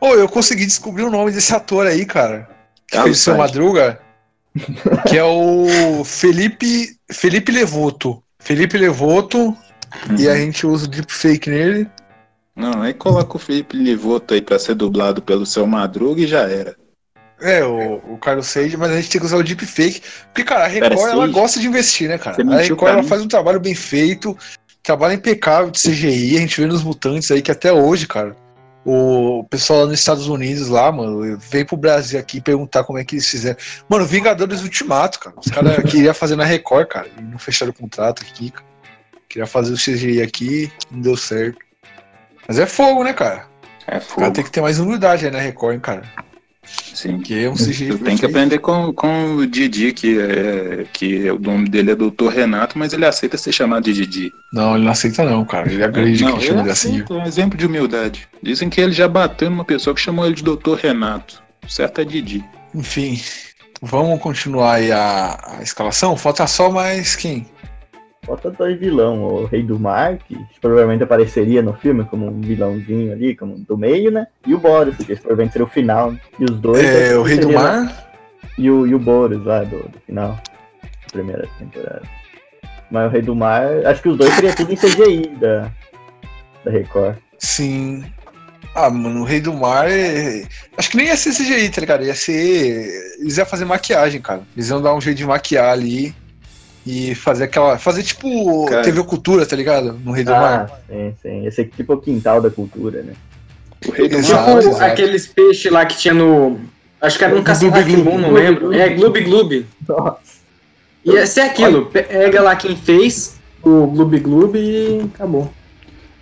Ô, eu consegui descobrir o nome desse ator aí, cara. Que Carlos fez o seu. Madruga. Que é o Felipe. Felipe Levoto. Felipe Levoto. E a gente usa o deepfake nele. Não, aí coloca o Felipe Livoto aí pra ser dublado pelo seu Madruga e já era. É, o, o Carlos Sage, mas a gente tem que usar o deepfake. Porque, cara, a Pera, Record, ela Sage? gosta de investir, né, cara? A Record, ela faz um trabalho bem feito, trabalho impecável de CGI. A gente vê nos Mutantes aí que até hoje, cara, o pessoal lá nos Estados Unidos lá, mano, veio pro Brasil aqui perguntar como é que eles fizeram. Mano, Vingadores Ultimato, cara. Os caras queriam fazer na Record, cara, e não fecharam o contrato aqui, cara. Queria fazer o CGI aqui, não deu certo. Mas é fogo, né, cara? É O cara fogo. tem que ter mais humildade aí na Record, hein, cara. Sim. Que é um. Tu tem que aprender com, com o Didi, que, é, que o nome dele é Doutor Renato, mas ele aceita ser chamado de Didi. Não, ele não aceita não, cara. Ele agride Não, quem chama ele assim. é um exemplo de humildade. Dizem que ele já bateu numa pessoa que chamou ele de Doutor Renato. O certo é Didi. Enfim, vamos continuar aí a, a escalação? Falta só mais quem? Falta dois vilão, o Rei do Mar, que provavelmente apareceria no filme como um vilãozinho ali, como do meio, né? E o Boris, que provavelmente seria o final. E os dois. É, o Rei do Mar. E o, e o Boris lá do, do final. da Primeira temporada. Mas o Rei do Mar, acho que os dois seriam tudo em CGI da, da Record. Sim. Ah, mano, o Rei do Mar é... Acho que nem ia ser CGI, tá ligado? Ia ser. Eles iam fazer maquiagem, cara. Eles iam dar um jeito de maquiar ali e fazer aquela. Fazer tipo Cara. TV Cultura, tá ligado? No Rei do Ah, Mar. sim, sim. Esse aqui tipo o quintal da cultura, né? O Rei do Exato, Mar. tipo exato. aqueles peixes lá que tinha no. Acho que era um Gloob caça-raquimum, Gloob. não lembro. É, Gloob Gloob. Nossa. Ia ser aquilo. Pega lá quem fez o Gloob Gloob e acabou.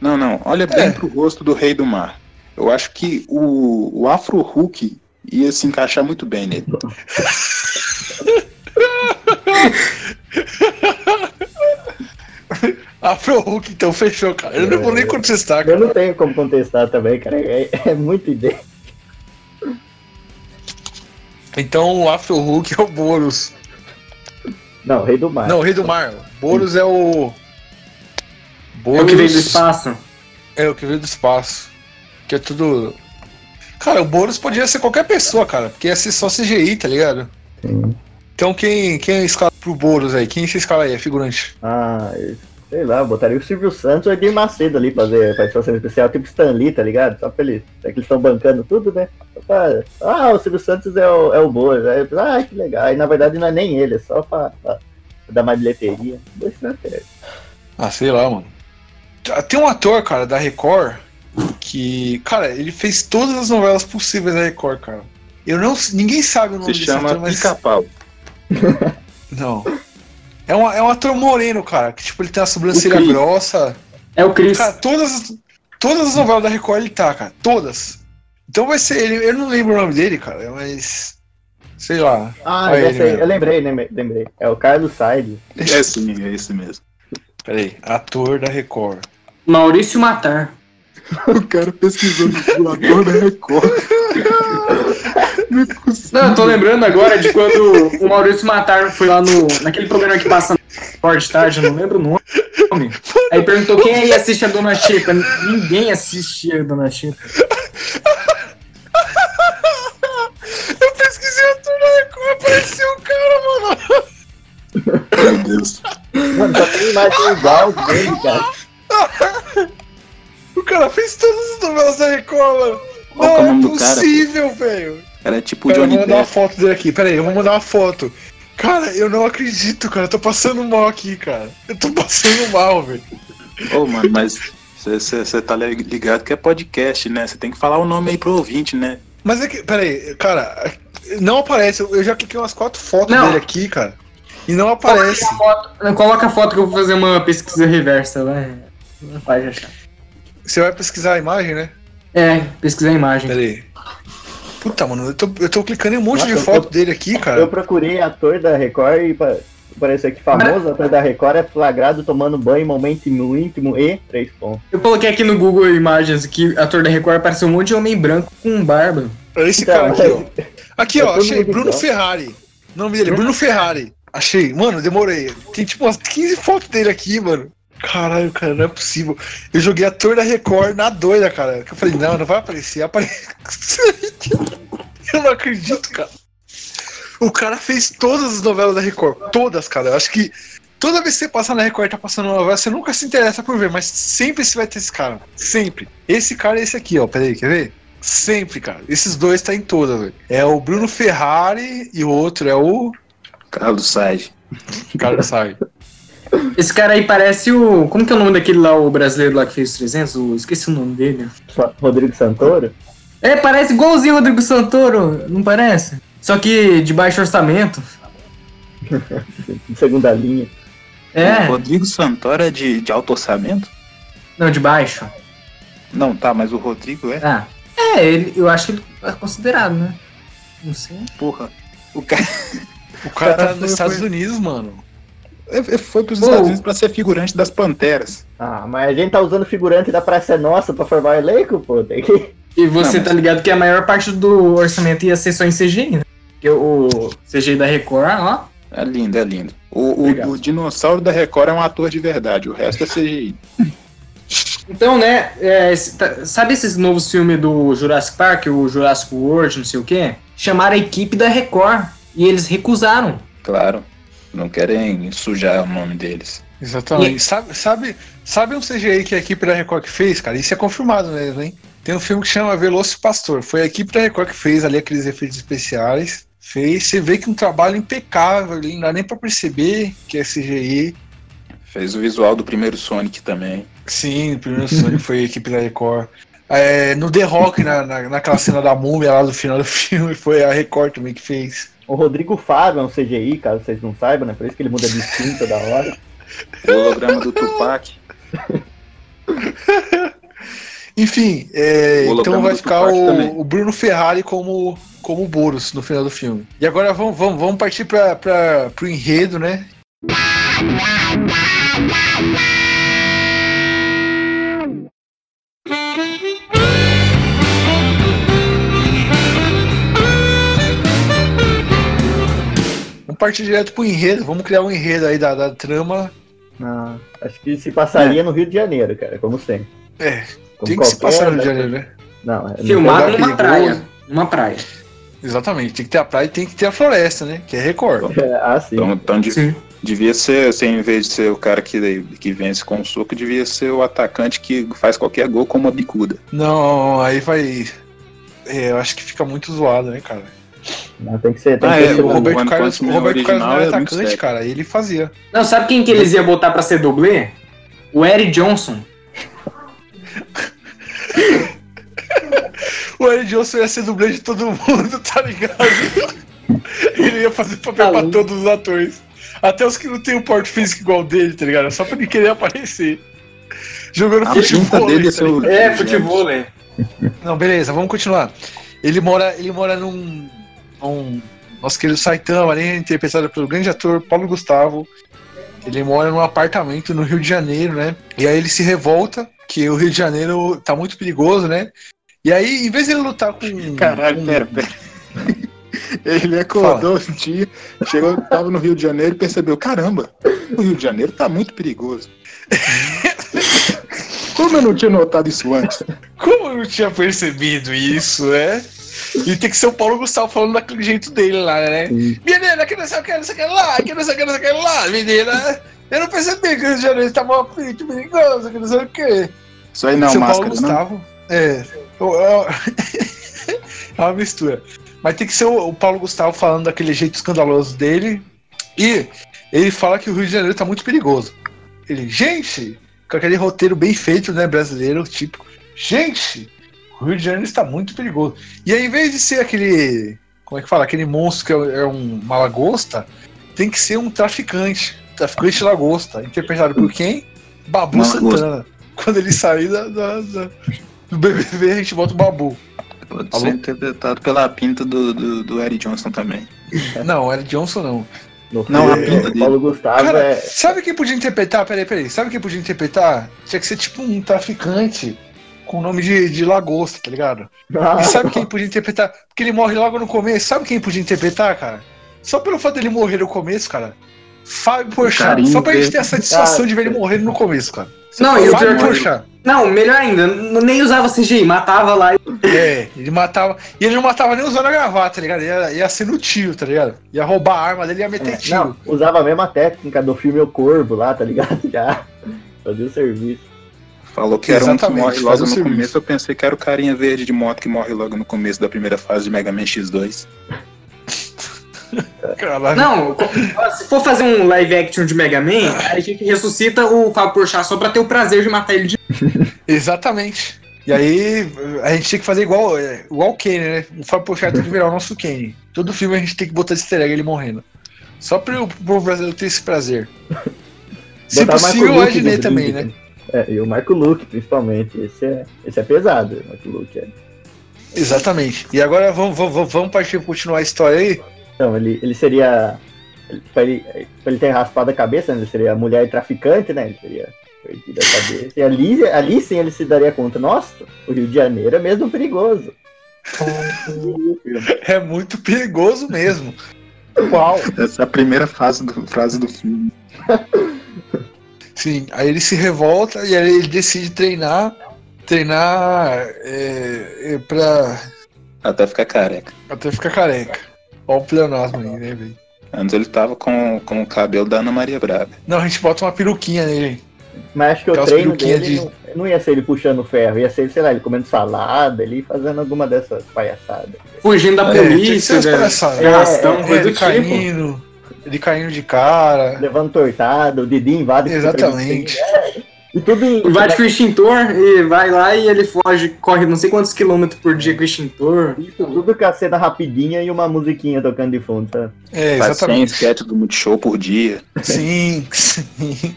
Não, não. Olha bem É. pro rosto do Rei do Mar. Eu acho que o, o Afro Hulk ia se encaixar muito bem nele. Afro Hulk, então fechou, cara. Eu não vou nem contestar, Eu cara. não tenho como contestar também, cara. É, é muito ideia. Então o Afro Hulk é o Boros. Não, o Rei do Mar. Não, o Rei do Mar. Boros é o. É Boros o que veio do espaço. É o que veio do espaço. Que é tudo. Cara, o Boros podia ser qualquer pessoa, cara. Porque ia ser só CGI, tá ligado? Sim. Então quem, quem escala pro Boros aí? Quem você escala aí? É figurante? Ah, eu- sei lá, botaria o Silvio Santos ou o Edir Macedo ali pra fazer participação especial, tipo Stan Lee, tá ligado? Só pra eles. É que eles estão bancando tudo, né? Pra- ah, o Silvio Santos é o, é o Boas. Aí, ah, que legal. Aí na verdade não é nem ele, é só pra, pra dar mais bilheteria. Ah, sei lá, mano. Tem um ator, cara, da Record, que. Cara, ele fez todas as novelas possíveis da Record, cara. Eu não. Ninguém sabe o nome Se desse chama ator, mas. Pica-Pau. Não. É um, é um ator moreno, cara. Que tipo, ele tem a sobrancelha grossa. É o Chris. Cara, todas, as- todas as novelas da Record ele tá, cara. Todas. Então vai ser ele. Eu não lembro o nome dele, cara, mas. Sei lá. Ah, Olha sei. mesmo. Eu lembrei, lembrei, lembrei. É o Carlos Said. É sim, é esse mesmo. Peraí. Ator da Record. Maurício Matar. O cara pesquisou no ator da Record. Não é possível. Não, eu tô lembrando agora de quando o Maurício Matar foi lá no. naquele programa que passa no Sport Tarde, eu não lembro o nome. Aí perguntou quem aí assiste a Dona Chica. Ninguém assiste a Dona Chica. Eu pesquisei ator da Record, apareceu o cara, mano. Meu Deus. Mano, só tem imagem igual dele, cara. O cara fez todas as novelas da Record, mano. Qual é Não é cara, possível, velho. Era tipo o Pera, eu Johnny vou mandar uma Depp. foto dele aqui. Pera aí, eu vou mandar uma foto. Cara, eu não acredito, cara. Eu tô passando mal aqui, cara. Eu tô passando mal, velho. Ô, mano, mas você tá ligado que é podcast, né? Você tem que falar o nome aí pro ouvinte, né? Mas é que, pera aí, cara, não aparece. Eu já cliquei umas quatro fotos Não. dele aqui, cara. E não aparece. Coloca a foto que eu vou fazer uma pesquisa reversa, vai. Não faz achar. Você vai pesquisar a imagem, né? É, pesquisar a imagem. Pera aí. Puta, mano, eu tô, eu tô clicando em um monte Nossa, de eu foto tô- dele aqui, Eu cara. procurei ator da Record e pa- parece que famoso ator da Record é flagrado tomando banho em momento íntimo e três pontos. Eu coloquei aqui no Google Imagens que ator da Record apareceu um monte de homem branco com barba. Olha esse Então, cara aqui, ó. mas- Aqui, É ó, achei. Bruno. Ferrari. O nome dele é Bruno Ferrari. Achei. Mano, demorei. Tem tipo umas 15 fotos dele aqui, mano. Caralho, cara, não é possível. Eu joguei ator da Record na doida, cara. Que Eu falei, não, não vai aparecer. Aparece. Eu não acredito, cara. O cara fez todas as novelas da Record. Todas, cara. Eu acho que toda vez que você passar na Record e tá passando uma novela, você nunca se interessa por ver, mas sempre você vai ter esse cara. Sempre. Esse cara é esse aqui, ó. Peraí, quer ver? Sempre, cara. Esses dois tá em todas, velho. É o Bruno Ferrari e o outro é o Carlos Said. Carlos Sainz. Esse cara aí parece o. Como que é o nome daquele lá, o brasileiro lá que fez os 300? O... Esqueci o nome dele. Rodrigo Santoro? É, parece igualzinho o Rodrigo Santoro, não parece? Só que de baixo orçamento. de segunda linha. O É, Rodrigo Santoro é de, de alto orçamento? não, de baixo. Não, tá, mas o Rodrigo é. Ah. É, ele, eu acho que ele é considerado, né? Não sei. Porra. O cara O cara tá Cara, nos foi- Estados foi- Unidos, mano. Foi pros. Estados Unidos pra ser figurante das Panteras. Ah, mas a gente tá usando figurante da Praça é Nossa pra formar o elenco, pô. Tem que. E você Não, mas- tá ligado que a maior parte do orçamento ia ser só em CGI, né? Porque o CGI da Record, ó. É lindo, é lindo. O, o- o dinossauro da Record é um ator de verdade, o resto é CGI. Então, né, é, tá- sabe esses novos filmes do Jurassic Park, o Jurassic World, não sei o quê? Chamaram a equipe da Record e eles recusaram. Claro. Não querem sujar o nome deles. Exatamente. Sabe, sabe, sabe um CGI que a equipe da Record que fez, cara? Isso é confirmado mesmo, hein? Tem um filme que chama Veloso Pastor. Foi a equipe da Record que fez ali aqueles efeitos especiais. Fez. Você vê que um trabalho impecável ali, não dá nem pra perceber que é CGI. Fez o visual do primeiro Sonic também. Sim, o primeiro Sonic foi a equipe da Record. É, no The Rock, na, na- naquela cena da múmia lá do final do filme, foi a Record também que fez. O Rodrigo Fábio é um CGI, caso vocês não saibam, né? Por isso que ele muda de skin toda hora. O holograma do Tupac. Enfim, é, O então vai ficar o, o Bruno Ferrari como, como o Boros no final do filme. E agora vamos, vamos, vamos partir para pro enredo, né? Partir direto pro enredo, vamos criar um enredo aí da, da trama. Ah, acho que se passaria no Rio de Janeiro, cara, como sempre. É, Como tem que se passar no Rio de Janeiro, né? Não, é Filmado numa perigoso. praia. Numa praia. Exatamente, tem que ter a praia e tem que ter a floresta, né? Que é Record. É, ah, sim. Então, então de- Sim. devia ser, assim, em vez de ser o cara que, que vence com um soco, devia ser o atacante que faz qualquer gol com uma bicuda. Não, aí vai. é, eu acho que fica muito zoado, né, cara? Não, tem que ser. Tem Ah, que é, ser o Roberto Carlos, o Roberto Carlos não original era é atacante, cara. Ele fazia. Não, sabe quem que eles iam botar pra ser dublê? O Eric Johnson. O Eric Johnson ia ser dublê de todo mundo, tá ligado? ele ia fazer papel Tá pra louco. todos os atores. Até os que não tem o porte físico igual dele, tá ligado? Só pra ele querer aparecer. Jogando A futebol. dele é tá ligado? É, futebol, né? Não, beleza, vamos continuar. Ele mora, ele mora num. Num nosso querido Saitama, ali, interpretado pelo grande ator Paulo Gustavo. Ele mora num apartamento no Rio de Janeiro, né? E aí ele se revolta, que o Rio de Janeiro tá muito perigoso, né? E aí, em vez de ele lutar com. Caralho, com- pera, pera. Ele acordou um dia, chegou, tava no Rio de Janeiro e percebeu: caramba, o Rio de Janeiro tá muito perigoso. Como eu não tinha notado isso antes? Como eu não tinha percebido isso, né? E tem que ser o Paulo Gustavo falando daquele jeito dele lá, né? Sim. Menina, que não sei o que, não sei o que lá, que não sei o que, não sei o que lá, menina. Eu não percebi que o Rio de Janeiro tava muito perigoso, que não sei o que. Isso aí não é Seu uma Paulo máscara, não? Gustavo. É. é- uma mistura. Mas tem que ser o, Paulo Gustavo falando daquele jeito escandaloso dele. E ele fala que o Rio de Janeiro tá muito perigoso. Ele, gente, com aquele roteiro bem feito, né, brasileiro, tipo, gente, o Rio de Janeiro está muito perigoso. E aí, em vez de ser aquele, como é que fala, aquele monstro que é, é um uma lagosta, tem que ser um traficante, traficante lagosta, interpretado por quem? Babu Uma lagosta. Santana. Quando ele sair da, da- da- do BBB, a gente bota o Babu. Pode Alô? ser interpretado pela pinta do, do, do Eric Johnson também. Não, era Johnson não. No Não, a filme, pinta dele. Paulo Gustavo Cara, é. sabe quem podia interpretar? Peraí, peraí. Sabe quem podia interpretar? Tinha que ser tipo um traficante com o nome de, de lagosta, tá ligado? E sabe quem podia interpretar? Porque ele morre logo no começo. Sabe quem podia interpretar, cara? Só pelo fato dele morrer no começo, cara. Fábio Porchat. carinho Só pra gente ter a satisfação Ah, de ver ele morrer no começo, cara. Não, e o Fábio pior Porchat. Não, melhor ainda, nem usava CGI, matava lá e É, ele matava. E ele não matava nem usando a gravata, tá ligado? Ia, ia ser no tiro, tá ligado? Ia roubar a arma dele e ia meter É, tiro. não, usava a mesma técnica do filme O Corvo lá, tá ligado? Já fazia o serviço. Falou que era um que Exatamente, morre logo no serviço. começo. Eu pensei que era o carinha verde de moto que morre logo no começo da primeira fase de Mega Man X2. Caralho. Não, se for fazer um live action de Mega Man, a gente ressuscita o Fábio Porchat só pra ter o prazer de matar ele de Exatamente. E aí, a gente tem que fazer igual, é, igual o Kenny, né? O Fábio Pochard tem que virar o nosso Kenny. Todo filme a gente tem que botar esse easter egg ele morrendo. Só pro povo brasileiro ter esse prazer. Se Botar possível, o no também, brinde, né? É, e o Marco Luke, principalmente. Esse é, esse é pesado, o Marco Luke. É. Exatamente. E agora vamos, vamos, vamos partir continuar a história aí. Então, ele, ele seria. ele- Pra ele, pra ele ter raspado a cabeça, né, ele seria mulher traficante, né? Ele seria perdido a cabeça. E ali, ali sim ele se daria conta, nossa, o Rio de Janeiro é mesmo perigoso. É muito perigoso mesmo. Uau. Essa é a primeira fase do, frase do filme. Sim, aí ele se revolta e aí ele decide treinar. Treinar é, é, pra Até ficar careca. até ficar careca. Ó o pleonasmo aí, né, velho? Antes ele tava com, com o cabelo da Ana Maria Braga. Não, a gente bota uma peruquinha nele. Mas acho que o Aquelas treino dele de- não, não ia ser ele puxando ferro, ia ser, sei lá, ele comendo salada, ele fazendo alguma dessas palhaçadas. fugindo da É, polícia, né? palhaçadas. de arrastão, É, ele do tipo. Ele caindo de cara. Levando tortada, o Didi invade. com Exatamente. E tudo em. Invade com o extintor e vai lá e ele foge, corre não sei quantos quilômetros por dia com o extintor. Isso tudo com a cena rapidinha e uma musiquinha tocando de fundo, sabe? É, Faz 100 exatamente. sketches do Multishow por dia. Sim, sim.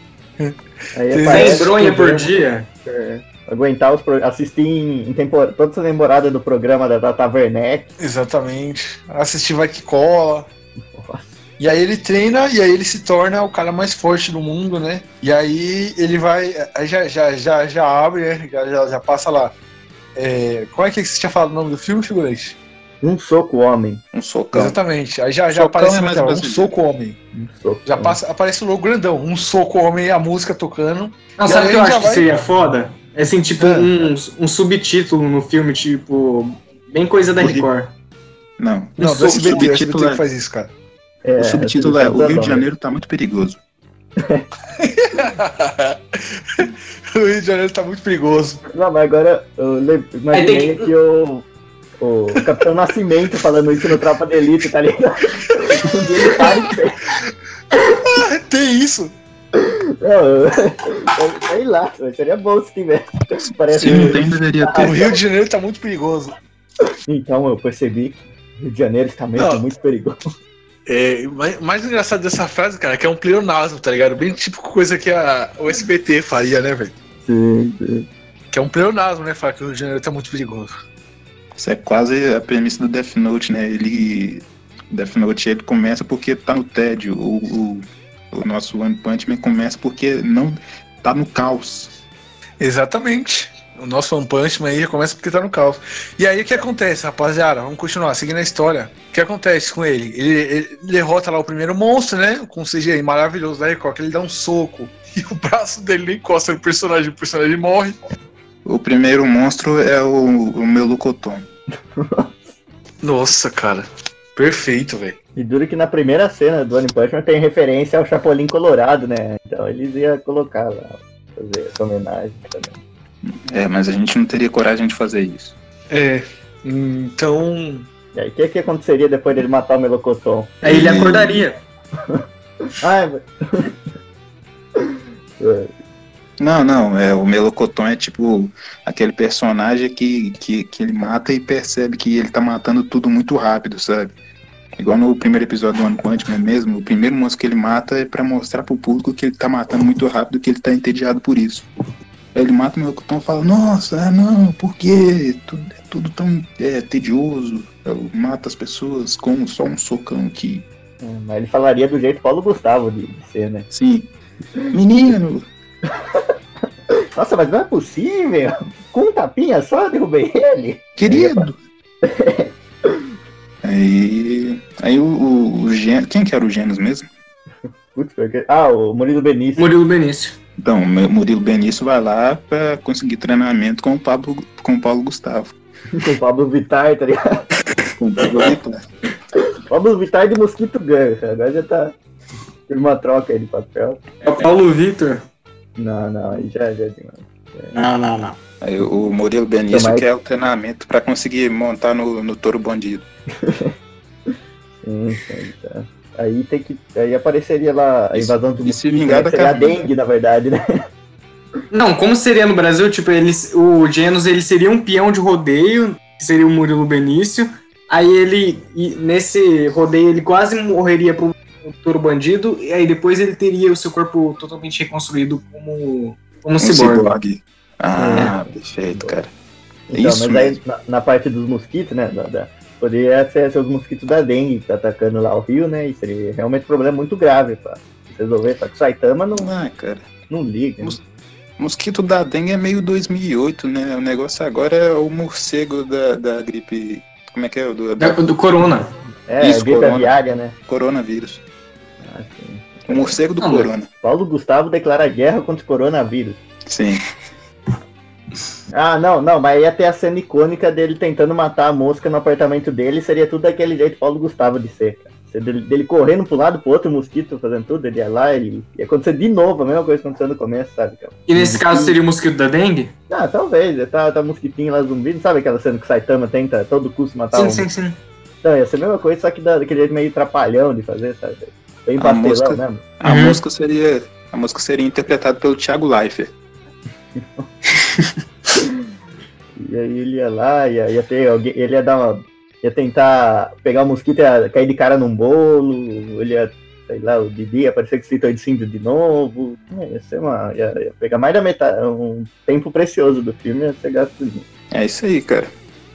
Aí Sem bronha por dia. é, aguentar os pro... assistir em, em tempor... toda essa temporada do programa da Tata Werneck. Exatamente. Assistir vai que cola. E aí ele treina e aí ele se torna o cara mais forte do mundo, né? E aí ele vai. Aí já, já, já, já abre, né? Já, já, já passa lá. É, qual é que você tinha falado o nome do filme, figurante? Um soco homem. Um socão. Exatamente. Aí já, já Socão aparece é na mais tela, um soco homem. Um soco Já homem. passa, aparece o logo grandão, um soco homem e a música tocando. Não, E sabe o que eu acho que vai- seria foda? É assim, tipo, Ah. um, um subtítulo no filme, tipo. Bem coisa da Record. Não. Não, o do SBT, o SBT que é, faz isso, cara. É, o subtítulo é O Rio de Janeiro tá muito perigoso. o Rio de Janeiro tá muito perigoso. Não, mas agora eu imaginei que- que o, o Capitão Nascimento falando isso no Tropa de Elite, tá ligado? Tem isso. Não, sei lá, seria bom se tivesse. Parece Se não tem, deveria O ter. Rio de Janeiro tá muito perigoso. Então eu percebi que o Rio de Janeiro está mesmo Não. muito perigoso. É, mais, mais engraçado dessa frase, cara, é que é um pleonasmo, tá ligado? Bem tipo coisa que a, o SBT faria, né, velho? Sim, sim. Que é um pleonasmo, né? Falar que o Rio de Janeiro tá muito perigoso. Isso é quase a premissa do Death Note, né? Ele. Death Note ele começa porque tá no tédio. O, o, o nosso One Punch Man começa porque não tá no caos. Exatamente. O nosso One Punch Man aí já começa porque tá no caos. E aí o que acontece, rapaziada? Vamos continuar, seguindo a história. O que acontece com ele? Ele, ele derrota lá o primeiro monstro, né? Com o CGI maravilhoso da Record, que ele dá um soco e o braço dele nem encosta no personagem, o personagem morre. O primeiro monstro é o, o Melocoton. Nossa, cara. Perfeito, velho. E duro que na primeira cena do One Punch Man tem referência ao Chapolin Colorado, né? Então eles iam colocar lá, fazer essa homenagem também. É, mas a gente não teria coragem de fazer isso. É. Então. E aí, o que, que aconteceria depois dele matar o Melocoton? Aí ele acordaria. Ai, é, Não, não, é, o Melocoton é tipo aquele personagem que, que, que ele mata e percebe que ele tá matando tudo muito rápido, sabe? Igual no primeiro episódio do One Punch Man mesmo, o primeiro monstro que ele mata é pra mostrar pro público que ele tá matando muito rápido, que ele tá entediado por isso. Ele mata o Melocoton e fala, nossa, ah, não, por quê? Tudo, é tudo tão é, tedioso. Eu mato as pessoas com só um socão aqui. mas ele falaria do jeito Paulo Gustavo de, de ser, né? Sim. Menino, Nossa, mas não é possível! Com um tapinha só eu derrubei ele! Querido! aí. Aí o, o, o Gen- Quem que era o Genos mesmo? Putz, porque... Ah, o Murilo Benício. Murilo Benício. Então, o Murilo Benício vai lá pra conseguir treinamento com o Pablo, com o Paulo Gustavo. Com o Pablo Vittar, tá ligado? Com o Pablo Vittar. Pablo Vittar de Mosquito Gun. Agora já tá. Teve uma troca aí de papel. É o Paulo Vitor. Não, não, aí já, já é demais. Não, não, não. Aí o Murilo Benício Então, mas- quer o treinamento pra conseguir montar no, no touro bandido. Sim, sim, tá. Aí tem que. Aí apareceria lá a invasão do e se mosquito, vingar né? da Seria a dengue, na verdade, né? Não, como seria no Brasil, tipo, eles, o Genos ele seria um peão de rodeio, que seria o Murilo Benício. Aí ele, nesse rodeio, ele quase morreria pro touro bandido, e aí depois ele teria o seu corpo totalmente reconstruído como, como Um ciborgue. ciborgue. Ah, perfeito, cara. Então, Isso mas aí na, na parte dos mosquitos, né? Da, da- poderia ser, ser os mosquitos da dengue que tá atacando lá o rio, né? E seria realmente um problema muito grave pra resolver. Só que o Saitama não, Ah, cara. não liga. né? Mos- Mosquito da dengue é meio 2008, né? O negócio agora é o morcego da, da gripe. Como é que é? Do, Da- do Corona. É, Isso, gripe corona. aviária, né? coronavírus. Ah, sim. O morcego do Ah, mas- corona. Paulo Gustavo declara guerra contra o coronavírus. Sim. Ah, não, não, mas ia ter a cena icônica dele tentando matar a mosca no apartamento dele, seria tudo daquele jeito Paulo Gustavo de ser, cara. Dele, dele correndo pro lado pro outro, mosquito fazendo tudo, ele ia lá, ele ia acontecer de novo a mesma coisa que aconteceu no começo, sabe, cara? E nesse caso seria o mosquito da dengue? Ah, talvez, tá, tá mosquitinho lá zumbi, não sabe aquela cena que o Saitama tenta a todo custo matar Sim, um sim, sim. Então, ia ser a mesma coisa, só que da- daquele jeito meio trapalhão de fazer, sabe? Bem A pastelão mosca- mesmo. A Uhum. mosca seria. A mosca seria interpretada pelo Thiago Leifert. E aí ele ia lá, ia, ia ter alguém, ele ia dar uma. ia tentar pegar o mosquito e ia cair de cara num bolo, ele ia, sei lá, o Didi ia aparecer com citoidicídio de novo. É, ia ser uma. Ia, ia pegar mais da metade, um tempo precioso do filme, ia ser gasto. É isso aí, cara.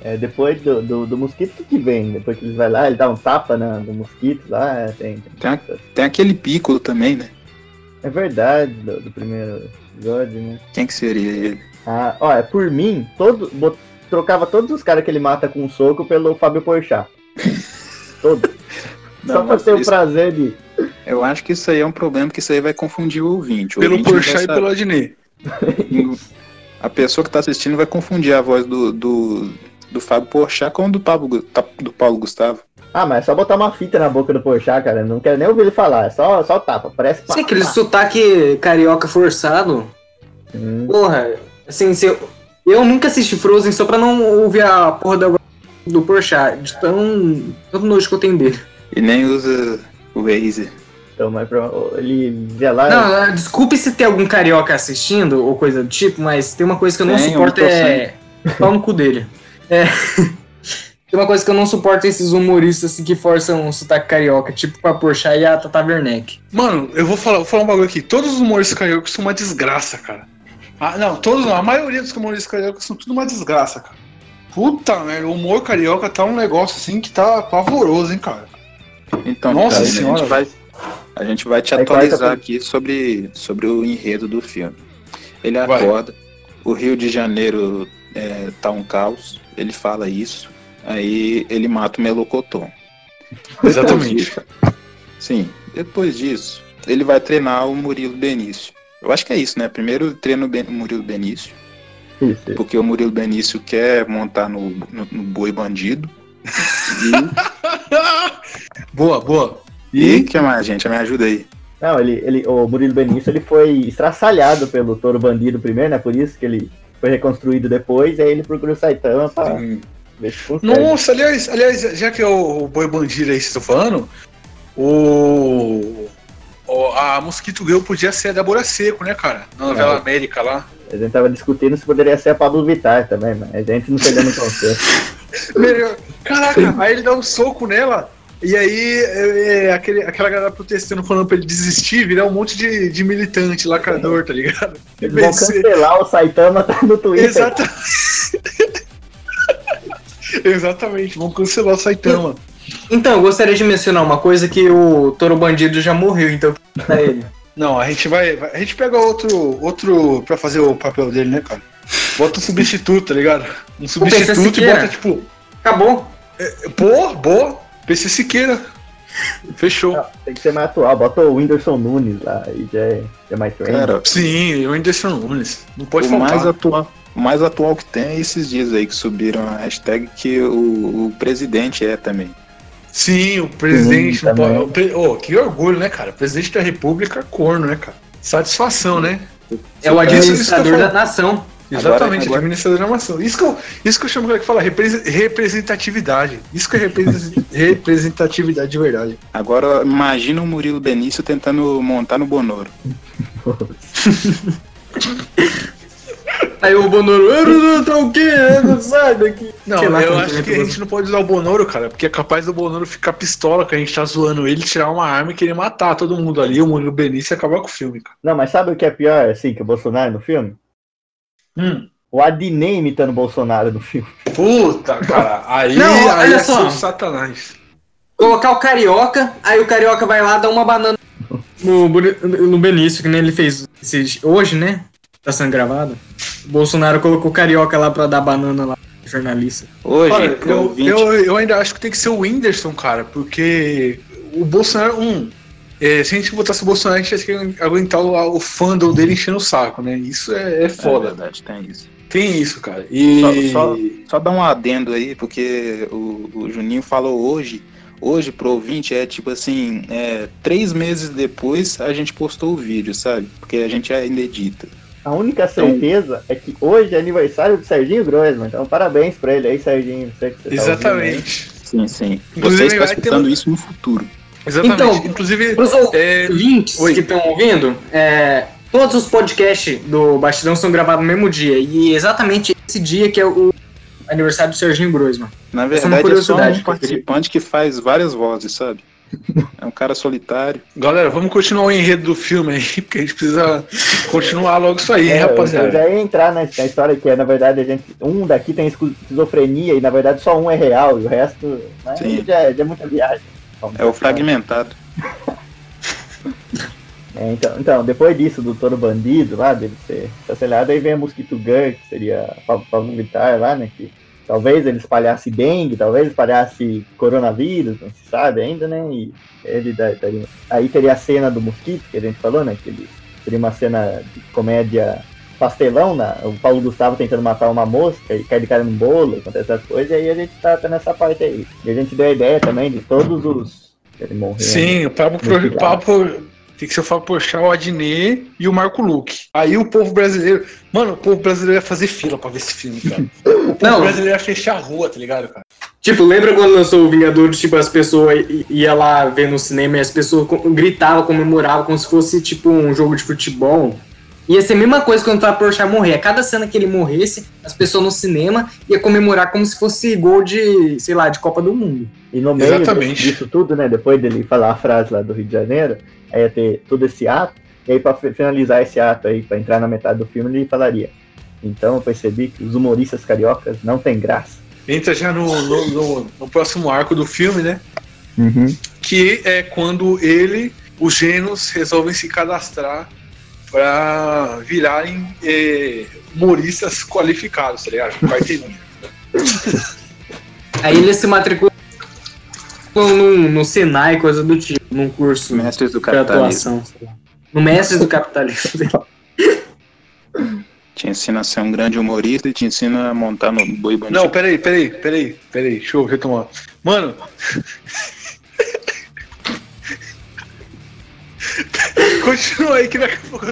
É, depois do, do, do mosquito, o que, vem? Depois que eles vai lá, ele dá um tapa na, no mosquito lá, é, tem. tem- Tem, a- tem aquele piccolo também, né? É verdade, do, do primeiro episódio, né? Quem que seria ele? Ah, olha, por mim, todo, bot- trocava todos os caras que ele mata com um soco pelo Fábio Porchat. Todos. Só Não, pra mas ter o isso- prazer de. Eu acho que isso aí é um problema, que isso aí vai confundir o ouvinte. O Pelo ouvinte Porchat e pelo Adnet. A pessoa que tá assistindo vai confundir a voz do, do, do Fábio Porchat com a do, Pablo, tá- do Paulo Gustavo. Ah, mas é só botar uma fita na boca do Porchat, cara. Não quero nem ouvir ele falar. É só, só tapa. Parece Sim, aquele sotaque carioca forçado. Hum, Porra, assim, se eu, eu nunca assisti Frozen só pra não ouvir a porra da do Porchat, de tão, tanto nojo que eu tenho dele. E nem usa o Waze. Então, mas pra- ele via lá. Não, ah, desculpe se tem algum carioca assistindo ou coisa do tipo, mas tem uma coisa que eu não Tem, suporto é. Pau no cu dele. É. tem uma coisa que eu não suporto esses humoristas assim, que forçam um sotaque carioca, tipo a Porchat e a Tata Werneck. Mano, eu vou falar, vou falar um bagulho aqui. Todos os humoristas cariocas são uma desgraça, cara. Ah, não, todos não. A maioria dos humoristas cariocas são tudo uma desgraça, cara. Puta merda, o humor carioca tá um negócio assim que tá pavoroso, hein, cara. Então, Nossa cara, senhora. a gente vai, a gente vai te Aí atualizar pra- aqui sobre, sobre o enredo do filme. Ele Vai. acorda, o Rio de Janeiro é, tá um caos, ele fala isso, aí ele mata o Melocoton. Exatamente. Sim, depois disso, ele vai treinar o Murilo Benício. Eu acho que é isso, né? Primeiro treina o Ben- Murilo Benício, Isso, isso. porque o Murilo Benício quer montar no, no, no boi bandido. boa, boa. E o que mais, gente? Me ajuda aí. Não, ele, ele, o Murilo Benício ele foi estraçalhado pelo Toro Bandido primeiro, né? Por isso que ele foi reconstruído depois, aí ele procura o Saitama pra Nossa, aliás, aliás, já que é o, o boi bandido aí estão falando, o, o- a Mosquito Girl podia ser a Débora Seco, né, cara? Na novela É. América lá. A gente tava discutindo se poderia ser a Pablo Vittar também, mas a gente não chegou no consenso. Caraca, aí ele dá um soco nela. E aí, é, é, aquele, aquela galera protestando, falando pra ele desistir, virar um monte de, de militante, lacrador, tá ligado? Eles vão cancelar o Saitama, tá no Twitter. Exatamente. Exatamente, vão cancelar o Saitama. Então, eu gostaria de mencionar uma coisa que o Toro Bandido já morreu, então tá ele. Não, a gente vai, A gente pega outro. outro pra fazer o papel dele, né, cara? Bota um substituto, tá ligado? Um substituto e bota, tipo. Acabou. Boa, boa. PC Siqueira. Fechou. Não, tem que ser mais atual. Bota o Whindersson Nunes lá, aí já é, já é mais trend. Cara, Sim, o Whindersson Nunes. Não pode o faltar. mais atual. O mais atual que tem é esses dias aí que subiram a hashtag que o, o presidente é também. Sim, o presidente. Sim, o pre- oh, que orgulho, né, cara? Presidente da República, corno, né, cara? Satisfação, né? É o administrador da nação. Exatamente, agora- administrador da nação. Isso que eu, isso que eu chamo que fala repre- representatividade. Isso que é repre- representatividade de verdade. Agora imagina o Murilo Benício tentando montar no Bonoro. Aí o Bonoro, "Ah, tá o quê? Sai daqui. Não, lá eu acho que a gente não pode usar o Bonoro, cara, porque é capaz do Bonoro ficar pistola que a gente tá zoando ele, tirar uma arma e querer matar todo mundo ali, o Murilo Benício e acabar com o filme, cara. Não, mas sabe o que é pior, assim, que o Bolsonaro no filme? Hum. O Adnei imitando o Bolsonaro no filme. Puta, cara, aí, Não, aí olha é só. satanás. Colocar o carioca, aí o carioca vai lá dar uma banana no, no Benício, que nem ele fez hoje, né? Tá sendo gravado. O Bolsonaro colocou o carioca lá pra dar banana lá pro jornalista. Hoje, Olha, eu, eu, eu ainda acho que tem que ser o Whindersson, cara, porque o Bolsonaro, um, é, se a gente botasse o Bolsonaro, a gente ia ter que aguentar o, o fandom dele enchendo o saco, né? Isso é, é é foda. verdade, tem isso. Tem isso, cara. E. Só- Só dar um adendo aí, porque o, o Juninho falou hoje. Hoje, pro ouvinte, é tipo assim: é, três meses depois a gente postou o vídeo, sabe? Porque a gente ainda edita. A única certeza é que hoje é aniversário do Serginho Grossman. Então, parabéns pra ele aí, Serginho. Sei que você tá. Exatamente. Sim, sim. Você está escutando isso no futuro. Exatamente. Então, Inclusive, Pros é, ouvintes Oi. que estão ouvindo, é, todos os podcasts do Bastidão são gravados no mesmo dia. E exatamente esse dia que é o aniversário do Serginho Grossman. Na é verdade, é só um participante que faz várias vozes, sabe? É um cara solitário. galera, vamos continuar o enredo do filme aí, porque a gente precisa continuar logo isso aí, hein, É, eu- rapaziada. Eu já ia entrar na, na história que é, na verdade, a gente. Um daqui tem esquizofrenia e na verdade só um é real e o resto né, Sim. já, já é muita viagem. Vamos É o fragmentado. É, então, então, depois disso, do Toro Bandido lá, dele ser cancelado, aí vem a Mosquito Girl, que seria a Pa- Pablo Vittar lá, né? Que talvez ele espalhasse dengue, talvez espalhasse coronavírus, não se sabe ainda, né? E ele da- daria- Aí teria a cena do mosquito, que a gente falou, né? Que ele teria uma cena de comédia pastelão, né? o Paulo Gustavo tentando matar uma mosca e cai de cara num bolo, acontece essas coisas, e aí a gente tá, tá nessa parte aí. E a gente deu a ideia também de todos os. Ele morreu. né? Sim, o papo, Muito por, papo tem que ser o Fábio Porchat, o Adnet e o Marco Luque. Aí o povo brasileiro... Mano, o povo brasileiro ia fazer fila pra ver esse filme, cara. O povo Não. brasileiro ia fechar a rua, tá ligado, cara? Tipo, lembra quando lançou o Vingadores, tipo, as pessoas i- ia lá ver no cinema e as pessoas gritavam, comemoravam como se fosse, tipo, um jogo de futebol? Ia ser a mesma coisa quando o Fábio Porchat morrer. A cada cena que ele morresse, as pessoas no cinema ia comemorar como se fosse gol de, sei lá, de Copa do Mundo. E no meio Exatamente. disso tudo, né? Depois dele falar a frase lá do Rio de Janeiro, aí ia ter todo esse ato. E aí, pra fi- finalizar esse ato aí, pra entrar na metade do filme, ele falaria: Então eu percebi que os humoristas cariocas não têm graça. Entra já no, no, no- no próximo arco do filme, né? Uhum. Que é quando ele, os gênios, resolvem se cadastrar pra virarem é, humoristas qualificados, tá ligado? Carteirinha. Aí ele se matriculou no, no Senai, coisa do tipo, num curso Mestres do de capitalismo. atuação. sei lá. No Mestres do Capitalismo. Te ensina a ser um grande humorista e te ensina a montar no boi bandido. Não, peraí, peraí, peraí, peraí, deixa eu retomar. Mano. Continua aí que daqui a pouco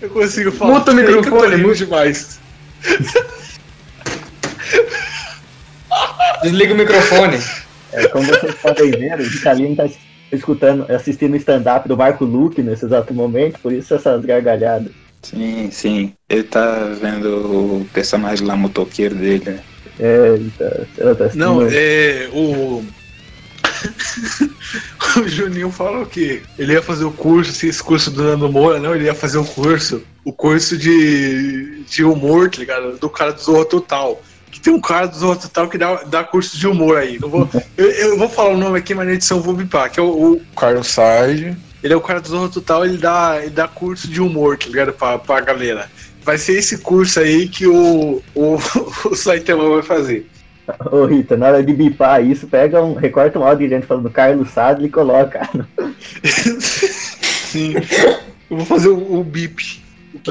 eu- consigo falar. Muta o microfone, muta. demais. Desliga o microfone. É, como vocês podem ver, o Vitalino tá es- escutando, assistindo o stand-up do Marco Luque nesse exato momento, por isso essas gargalhadas. Sim, sim. Ele tá vendo o personagem lá motoqueiro dele, né? É, ele tá, ela tá Não, é. O. o Juninho falou que ele ia fazer o curso, assim, esse curso do Nando Moura, não, ele ia fazer o curso, o curso de, de humor, tá ligado? Do cara do Zorra Total. Que tem um cara do Zorra Total que dá, dá curso de humor aí. Não vou, eu, eu vou falar o nome aqui, mas na edição vou bipar, que é o, o Carlos Sarge. Ele é o cara do Zorra Total, ele dá, ele dá curso de humor, tá ligado? Pra, pra galera. Vai ser esse curso aí que o, o, o Saitama vai fazer. Ô Rita, na hora de bipar isso, pega um. Recorta um áudio de gente falando Carlos Sadler e coloca. Sim. Eu vou fazer o, o bip. O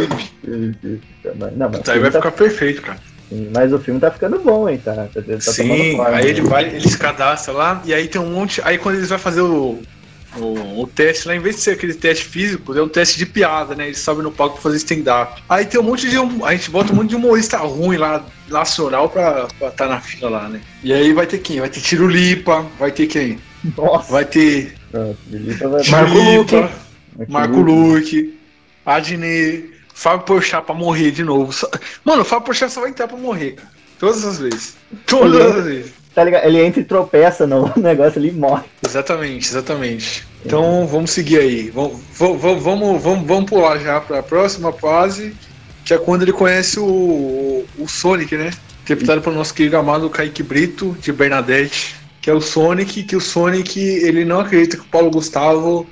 bip. Não, mas, vai tá- ficar perfeito, cara. sim, mas o filme tá ficando bom, hein? Tá, tá, Sim, forma, aí ele né? vai, ele se cadastra lá, e aí tem um monte. Aí quando eles vão fazer o, o, o teste lá, em vez de ser aquele teste físico, é um teste de piada, né? Eles sobem no palco pra fazer stand-up. Aí tem um monte de. A gente bota um monte de humorista ruim lá, nacional, pra estar tá na fila lá, né? E aí vai ter quem? Vai ter Tiro Lipa, vai ter quem? Nossa, Vai ter vai- Tiro Marco Luque. Marco Luque, Adnei, Fábio Porchat pra morrer de novo. Mano, o Fábio Porchat só vai entrar pra morrer, cara. Todas as vezes. Todas as vezes. Tá ligado? Ele entra e tropeça no negócio ali e morre. Exatamente, exatamente. Então vamos seguir aí. Vamos, vamos, vamos, vamos, vamos pular já para a próxima fase, que é quando ele conhece o, o Sonic, né? Interpretado pelo nosso querido amado Kaique Brito, de Bernadette, que é o Sonic, que o Sonic ele não acredita que o Paulo Gustavo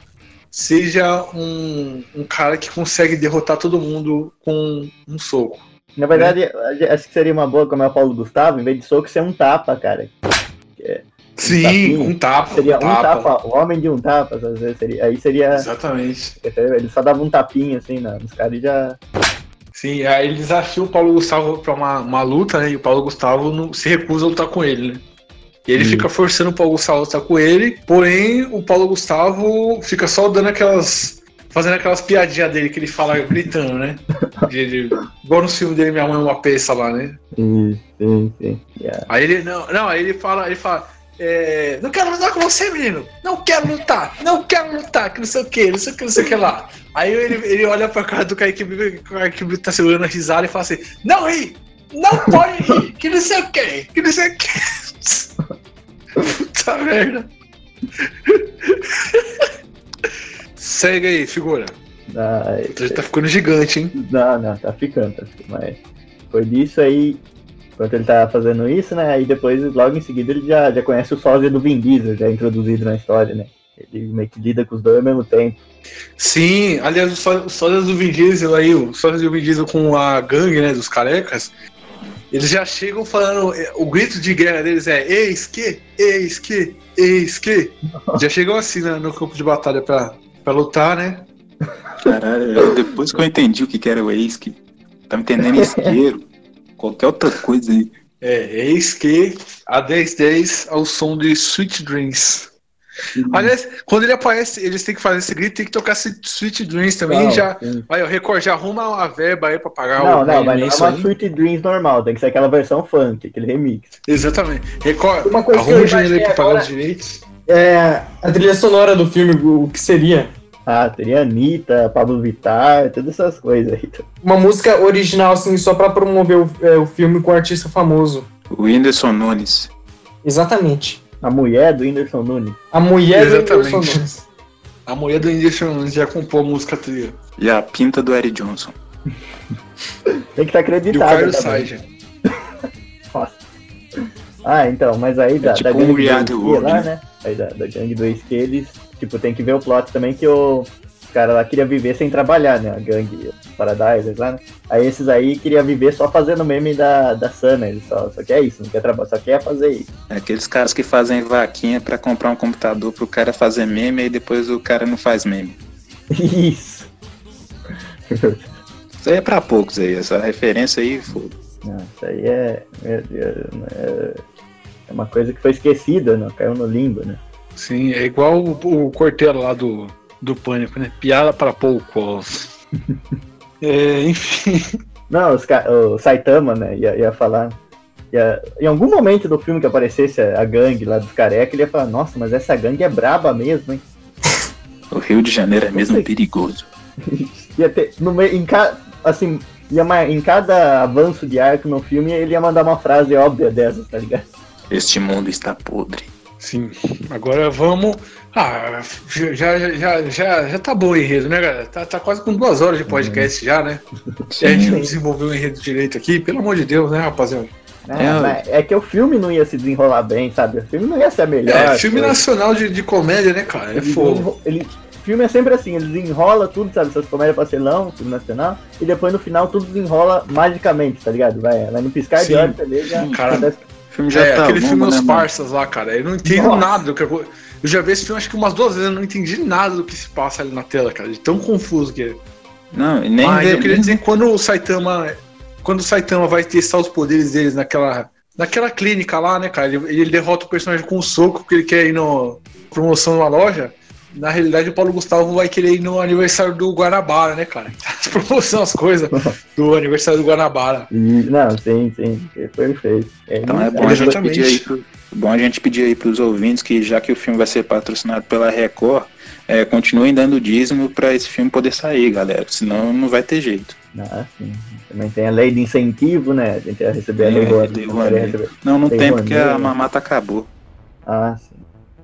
seja um, um cara que consegue derrotar todo mundo com um soco. Na verdade, acho que seria uma boa, como é o Paulo Gustavo, em vez de soco, ser um tapa, cara. Sim, tapinha. um tapa. Seria um um tapa, o homem de um tapa, às vezes seria, aí seria. Exatamente. Ele só dava um tapinha assim na- nos caras já. Sim, aí ele desafia o Paulo Gustavo pra uma, uma luta, né? E o Paulo Gustavo não, se recusa a lutar com ele, né? E ele Hum. fica forçando o Paulo Gustavo a lutar com ele, porém o Paulo Gustavo fica só dando aquelas. Fazendo aquelas piadinhas dele que ele fala gritando, né? De, de, igual no filme dele, Minha Mãe é uma peça lá, né? Sim, sim, sim. Yeah. Aí ele. Não, não, aí ele fala, ele fala. é, não quero lutar com você, menino! Não quero lutar! Não quero lutar! Que não sei o que, não sei o que, não sei o que lá. Aí ele, ele olha pra cara do Kaique que o Kaique tá segurando a risada e fala assim: Não ri! Não pode rir! Que não sei o que! Que não sei o que! Puta merda! Segue aí, figura. Ah, tá ficando gigante, hein? Não, não, tá ficando, tá ficando. Mas foi disso aí. Enquanto ele tá fazendo isso, né? Aí depois, logo em seguida, ele já, já conhece o sósia do Vin Diesel, já introduzido na história, né? Ele meio que lida com os dois ao mesmo tempo. Sim, aliás, os só- sósias do Vin Diesel aí, os sósias do Vin Diesel com a gangue, né, dos carecas, eles já chegam falando, é, o grito de guerra deles é eis que, eis que, eis que. Já chegam assim né, no campo de batalha pra, pra lutar, né? Caralho, depois que eu entendi o que que era o ex, que tava entendendo isqueiro, qualquer outra coisa aí. É, eis que há 10 10 ao som de Sweet Dreams. Aliás, quando ele aparece, eles têm que fazer esse grito, tem que tocar Sweet Dreams também, Não, já... sim. Aí, o Record, já arruma a verba aí pra pagar Não, o não, mas não é uma aí. Sweet Dreams normal, tem que ser aquela versão funk, aquele remix. Exatamente. Record, Uma coisa que arruma o dinheiro aí pra pagar agora- os direitos. É, a trilha sonora do filme, o que seria? Ah, teria Anitta, Pablo Vittar, todas essas coisas aí. Uma música original, assim, só pra promover o, é, o filme com um artista famoso. O Whindersson Nunes. Exatamente. A mulher do Whindersson Nunes. A mulher do Exatamente. Whindersson Nunes. A mulher do Whindersson Nunes já compôs a música trilha. E a pinta do Eric Johnson. Tem que estar E o acreditado. Carlos também. Sainz. Nossa. Ah, então, mas aí da, tipo da um gangue do esqui world, lá, né? né? Aí da, da gangue do esqui, eles, tipo, tem que ver o plot também que o cara lá queria viver sem trabalhar, né? A gangue Paradise lá, né? Aí esses aí queria viver só fazendo meme da, da Sana, eles só, só quer isso, não quer trabalhar, só quer fazer isso. É aqueles caras que fazem vaquinha pra comprar um computador pro cara fazer meme e depois o cara não faz meme. Isso. Isso aí é pra poucos aí, essa referência aí, foda. Não, isso aí é, meu Deus, é, é uma coisa que foi esquecida, não? Caiu no limbo, né? Sim, é igual o, o Corteiro lá do, do Pânico, né? Piada para poucos. é, enfim. Não, os o Saitama, né, ia, ia falar. ia- em algum momento do filme que aparecesse a, a gangue lá dos careca, ele ia falar, nossa, mas essa gangue é braba mesmo, hein? O Rio de Janeiro é mesmo sei. perigoso. ia ter, no meio, em ca, assim, ia, em cada avanço de arco no filme, ele ia mandar uma frase óbvia dessas, tá ligado? Este mundo está podre. Sim. Agora vamos. Ah, já, já, já, já, tá bom o enredo, né, galera? Tá, tá quase com duas horas de podcast já, né? E a gente não desenvolveu o enredo direito aqui, pelo amor de Deus, né, rapaziada? É, É, é que o filme não ia se desenrolar bem, sabe? O filme não ia ser a melhor. É, filme coisa. nacional de, de comédia, né, cara? É Ele fogo. Ele, filme é sempre assim, ele desenrola tudo, sabe? Essas comédias pastelão, filme nacional, e depois no final tudo desenrola magicamente, tá ligado? Vai, vai no piscar Sim. de olhos, já Cara, acontece- filme já é, tá aquele filme né, Os? Parsas lá, cara. Eu não entendo Nossa. nada do que eu... eu já vi esse filme acho que umas duas vezes, eu não entendi nada do que se passa ali na tela, cara. De tão confuso que é. Não, e nem Mas eu queria dizer que quando o Saitama. Quando o Saitama vai testar os poderes deles naquela. Naquela clínica lá, né, cara? Ele, ele derrota o personagem com um soco porque ele quer ir no promoção numa loja. Na realidade, o Paulo Gustavo vai querer ir no aniversário do Guanabara, né, cara? As promoções, as coisas do aniversário do Guanabara. E- não, sim, sim, é perfeito. É Então é bom a gente Exatamente. pedir aí pro, bom a gente pedir aí pros ouvintes que já que o filme vai ser patrocinado pela Record, é, continuem dando dízimo pra esse filme poder sair, galera. Senão não vai ter jeito. Ah, sim. Também tem a lei de incentivo, né? A gente ia receber a É, lei Rouanet, lei não Não, Tem tem, porque a né? mamata acabou. Ah, sim.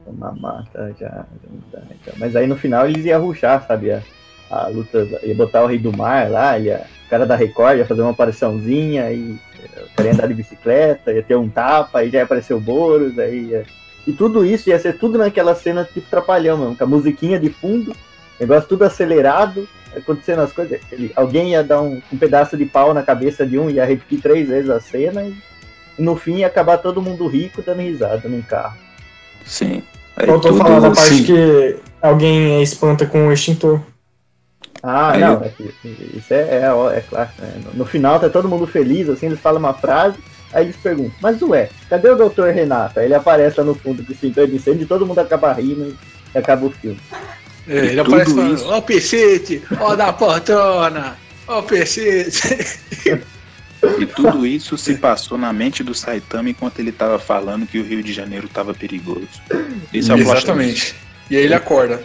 Uma mata já, já então. Mas aí no final eles iam ruxar, sabe? A, a luta, ia botar o Rei do Mar lá, ia, o cara da Record ia fazer uma apariçãozinha, aí eh, o cara ia andar de bicicleta, ia ter um tapa, aí já ia aparecer o Boros, aí ia... E tudo isso ia ser tudo naquela cena tipo trapalhão mesmo, com a musiquinha de fundo, negócio tudo acelerado, acontecendo as coisas. Ele- alguém ia dar um, um pedaço de pau na cabeça de um, ia repetir três vezes a cena e no fim ia acabar todo mundo rico dando risada num carro. Sim. Aí Faltou tudo- falar da parte sim. que alguém espanta com o extintor. Ah, Aí não, eu- é isso é, é, ó, é claro. né? No, final tá todo mundo feliz, assim, eles falam uma frase, aí eles perguntam, mas ué, cadê o doutor Renato? Aí ele aparece lá no fundo do extintor de incêndio e todo mundo acaba rindo e acaba o filme. É, ele tudo aparece falando, ó o Pecete, ó da portona, ó o Pecete. E tudo isso se passou na mente do Saitama enquanto ele tava falando que o Rio de Janeiro tava perigoso. Esse é o Exatamente. E aí ele acorda.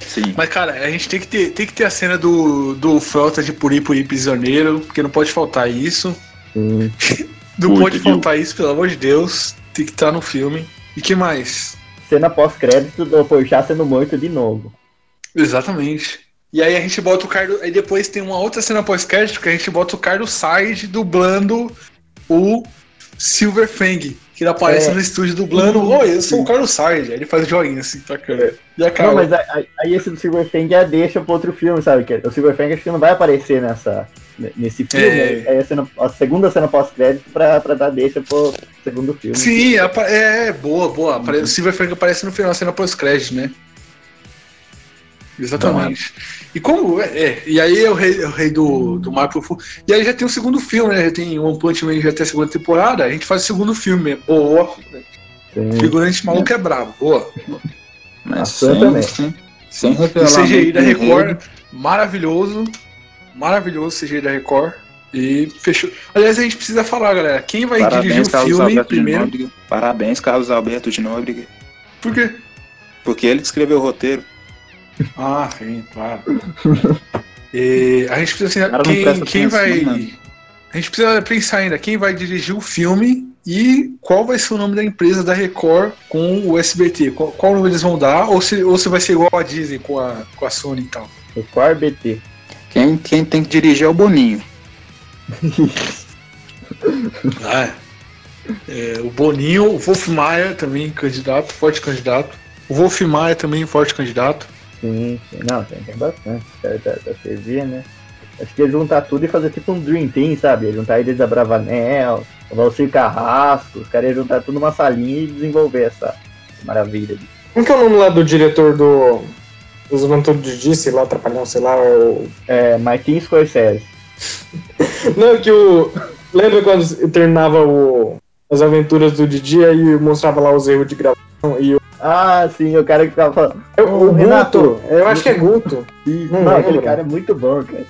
Sim. Mas, cara, a gente tem que ter, tem que ter a cena do, do Frota de Puri Puri Prisioneiro, porque não pode faltar isso. Sim. Não pode viu? faltar isso, pelo amor de Deus. Tem que estar no filme. E que mais? Cena pós-crédito do Porchat sendo morto de novo. Exatamente. E aí a gente bota o Carlos. Aí depois tem uma outra cena pós-crédito que a gente bota o Carlos Side dublando o Silver Fang. Que ele aparece É. no estúdio dublando. Oi, eu sou o Carlos Side. Aí ele faz joinha assim câmera. E acaba. Não, mas a- a- aí esse do Silverfang já deixa pro outro filme, sabe? Que o Silverfang acho que não vai aparecer nessa, nesse filme. É. Aí a, cena, a segunda cena pós-crédito pra, pra dar deixa pro segundo filme. Sim, apa- é, boa, boa. Apare- O Silver Fang aparece no final, cena pós-crédito, né? Exatamente. E como. É, é, e aí é o rei, é o rei do, do mar profundo. E aí já tem o segundo filme, né? Já tem One Punch Man, já tem a segunda temporada. A gente faz o segundo filme. Boa. Sim. Figurante maluco é brabo. Boa. Mas sem, também. sem, sem O revelar CGI da Record, enredo. maravilhoso. Maravilhoso CGI da Record. E fechou. Aliás, a gente precisa falar, galera. Quem vai dirigir Parabéns, o Carlos filme Alberto primeiro? Parabéns, Carlos Alberto de Nóbrega. Por quê? Porque ele escreveu o roteiro. Ah, sim, claro. E a gente precisa assim, quem, quem vai. mano. A gente precisa pensar ainda quem vai dirigir o filme e qual vai ser o nome da empresa da Record com o SBT. Qual, qual nome eles vão dar? Ou se, ou se vai ser igual a Disney com a, com a Sony e tal. Record BT. Quem, quem tem que dirigir é o Boninho. Ah, é. É, o Boninho, o Wolf Maia também candidato, forte candidato. O Wolf Maia também forte candidato. Sim, sim. Não, tem, tem bastante. Da, da, da TV, né? Acho que ia juntar tudo e fazer tipo um Dream Team, sabe? Ia juntar Ilha da Bravanel, o Valcir Carrasco, os caras iam juntar tudo numa salinha e desenvolver essa maravilha. Como que é o nome lá do diretor do. Dos Juventude de sei lá, Trapalhão, sei lá, o. É, Martin Scorsese. Não, que o. Lembra quando terminava o. As aventuras do Didi e mostrava lá os erros de gravação e o. Ah, sim, o cara que ficava falando. O, Renato. Guto, eu acho que é Guto. Não Não, aquele cara é muito bom, cara.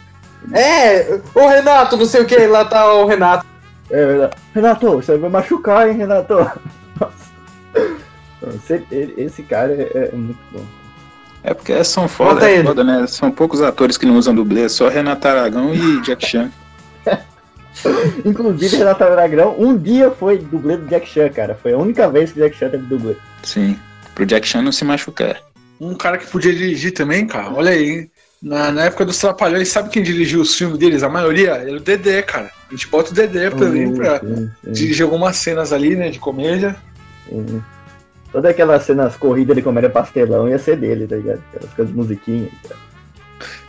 É, o Renato, não sei o que, lá tá o Renato. É verdade. Renato, você vai machucar, hein, Renato? Nossa. Esse, esse cara é, é muito bom. É porque são foda, é foda, né? São poucos atores que não usam dublê, só Renato Aragão e Jack Chan. Inclusive, Renato Aragão um dia foi dublê do Jack Chan, cara. Foi a única vez que o Jack Chan teve dublê. Sim. Pro Jack Chan não se machucar. Um cara que podia dirigir também, cara. Olha aí? Na, na época dos Trapalhões, sabe quem dirigiu os filmes deles? A maioria era o Dedé, cara. A gente bota o Dedé também pra Sim, sim, dirigir algumas cenas ali, né, de comédia. sim. Todas aquelas cenas corridas de comédia pastelão ia ser dele, tá ligado? Aquelas coisas musiquinhas. cara.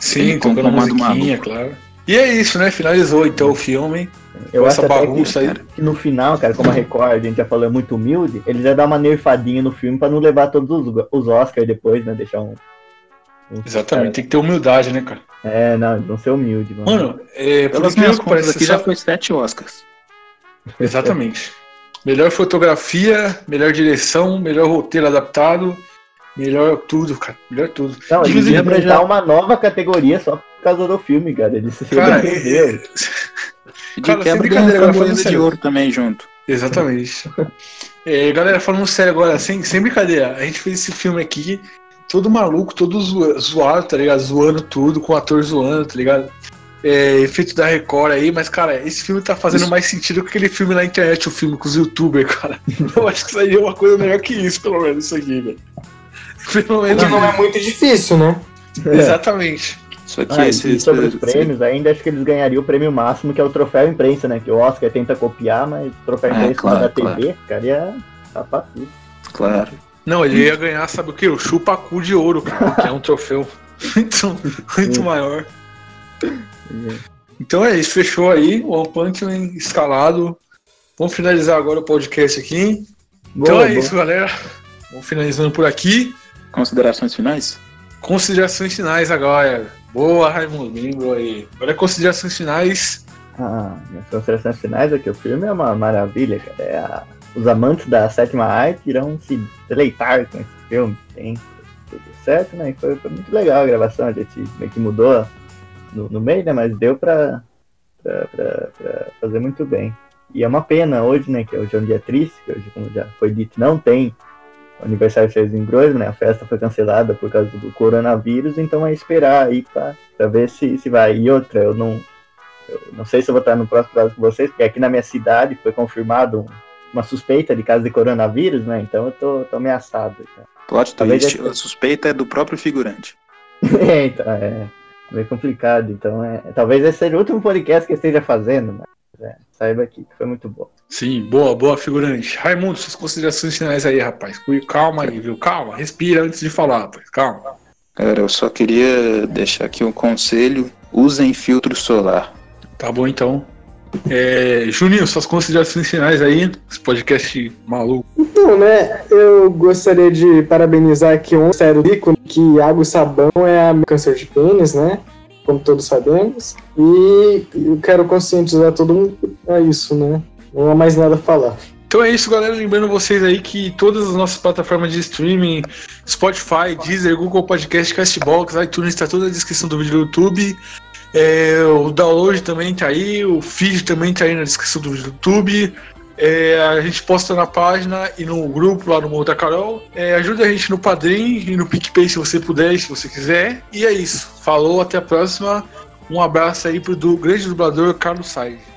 Sim, Sim, com tocando comando musiquinha, maluco. claro. E é isso, né? Finalizou então o filme. Eu acho essa até bagunça que, aí. que no final, cara, como a Record, a gente já falou, é muito humilde, eles iam dar uma nerfadinha no filme pra não levar todos os, os Oscars depois, né? Deixar um. um- Exatamente, tem que ter humildade, né, cara? É, não, eles vão ser humildes, mano. Mano, é, por Pelas minhas que contas aqui já foi sete Oscars. Exatamente. Melhor fotografia, melhor direção, melhor roteiro adaptado, melhor tudo, cara. Melhor tudo. Não, Inclusive, inventar já- uma nova categoria só por causa do filme, cara. Eles se Cara. E de Cara, sem quebra brincadeira, agora falando de sério. ouro também junto. Exatamente. É, galera, falando sério agora, sem, sem brincadeira, a gente fez esse filme aqui, todo maluco, todo zo- zoado, tá ligado? Zoando tudo, com o ator zoando, tá ligado? É, efeito da Record aí, mas, cara, esse filme tá fazendo mais sentido que aquele filme na internet, o filme com os youtubers, cara. Eu acho que isso aí é uma coisa melhor que isso, pelo menos, isso aqui, velho. Pelo menos. Que não é muito difícil, né? Exatamente. Só que Ah, esse, e sobre os esse- prêmios, ainda acho que eles ganhariam o prêmio máximo, que é o troféu imprensa, né? Que o Oscar tenta copiar, mas o troféu É, imprensa claro, da claro. TV, cara, ia tapar tudo. Claro. Não, ele ia ganhar, sabe o quê? O chupacu de ouro, cara, que é um troféu muito, muito maior. Então é isso, fechou aí o One Punch Man escalado. Vamos finalizar agora o podcast aqui. Então Boa, é boa. isso, galera. Vamos finalizando por aqui. Considerações finais? Considerações finais agora. Boa, Raimundo, lembrou aí. Agora considerações finais. Ah, minhas considerações finais é que o filme é uma maravilha, cara. É a- Os amantes da sétima arte irão se deleitar com esse filme. Tem tudo certo, né? E foi, foi muito legal a gravação, a gente meio que mudou no, no meio, né? Mas deu pra, pra, pra- pra fazer muito bem. E é uma pena hoje, né? Que hoje é um dia triste, que hoje, como já foi dito, não tem o aniversário de César Grosso, né? A festa foi cancelada por causa do coronavírus, então é esperar aí pra, pra ver se, se vai. E outra, eu não, eu não sei se eu vou estar no próximo caso com vocês, porque aqui na minha cidade foi confirmado um- uma suspeita de caso de coronavírus, né? Então eu tô, tô ameaçado. Então. Plot twist, esse- a suspeita é do próprio figurante. é, então, é meio complicado. Então, é, talvez esse seja o último podcast que eu esteja fazendo, mas é, saiba aqui que foi muito bom. Sim, boa, boa, figurante. Raimundo, suas considerações finais aí, rapaz. Calma aí, viu? Calma, respira antes de falar, rapaz. Calma. Cara, eu só queria deixar aqui um conselho: usem filtro solar. Tá bom então. É, Juninho, suas considerações finais aí. Esse podcast maluco. Então, né, eu gostaria de parabenizar aqui um sério ícone que água e sabão é a câncer de pênis, né? Como todos sabemos. E eu quero conscientizar todo mundo a isso, né? Não há mais nada a falar. Então é isso, galera. Lembrando vocês aí que todas as nossas plataformas de streaming, Spotify, Deezer, Google Podcast, Castbox, iTunes, tá tudo na descrição do vídeo do YouTube. É, o download também tá aí, o feed também tá aí na descrição do vídeo do YouTube. É, a gente posta na página e no grupo lá no Morro da Carol. É, ajuda a gente no Padrim e no PicPay se você puder, se você quiser. E é isso. Falou, até a próxima. Um abraço aí pro do grande dublador Carlos Sainz.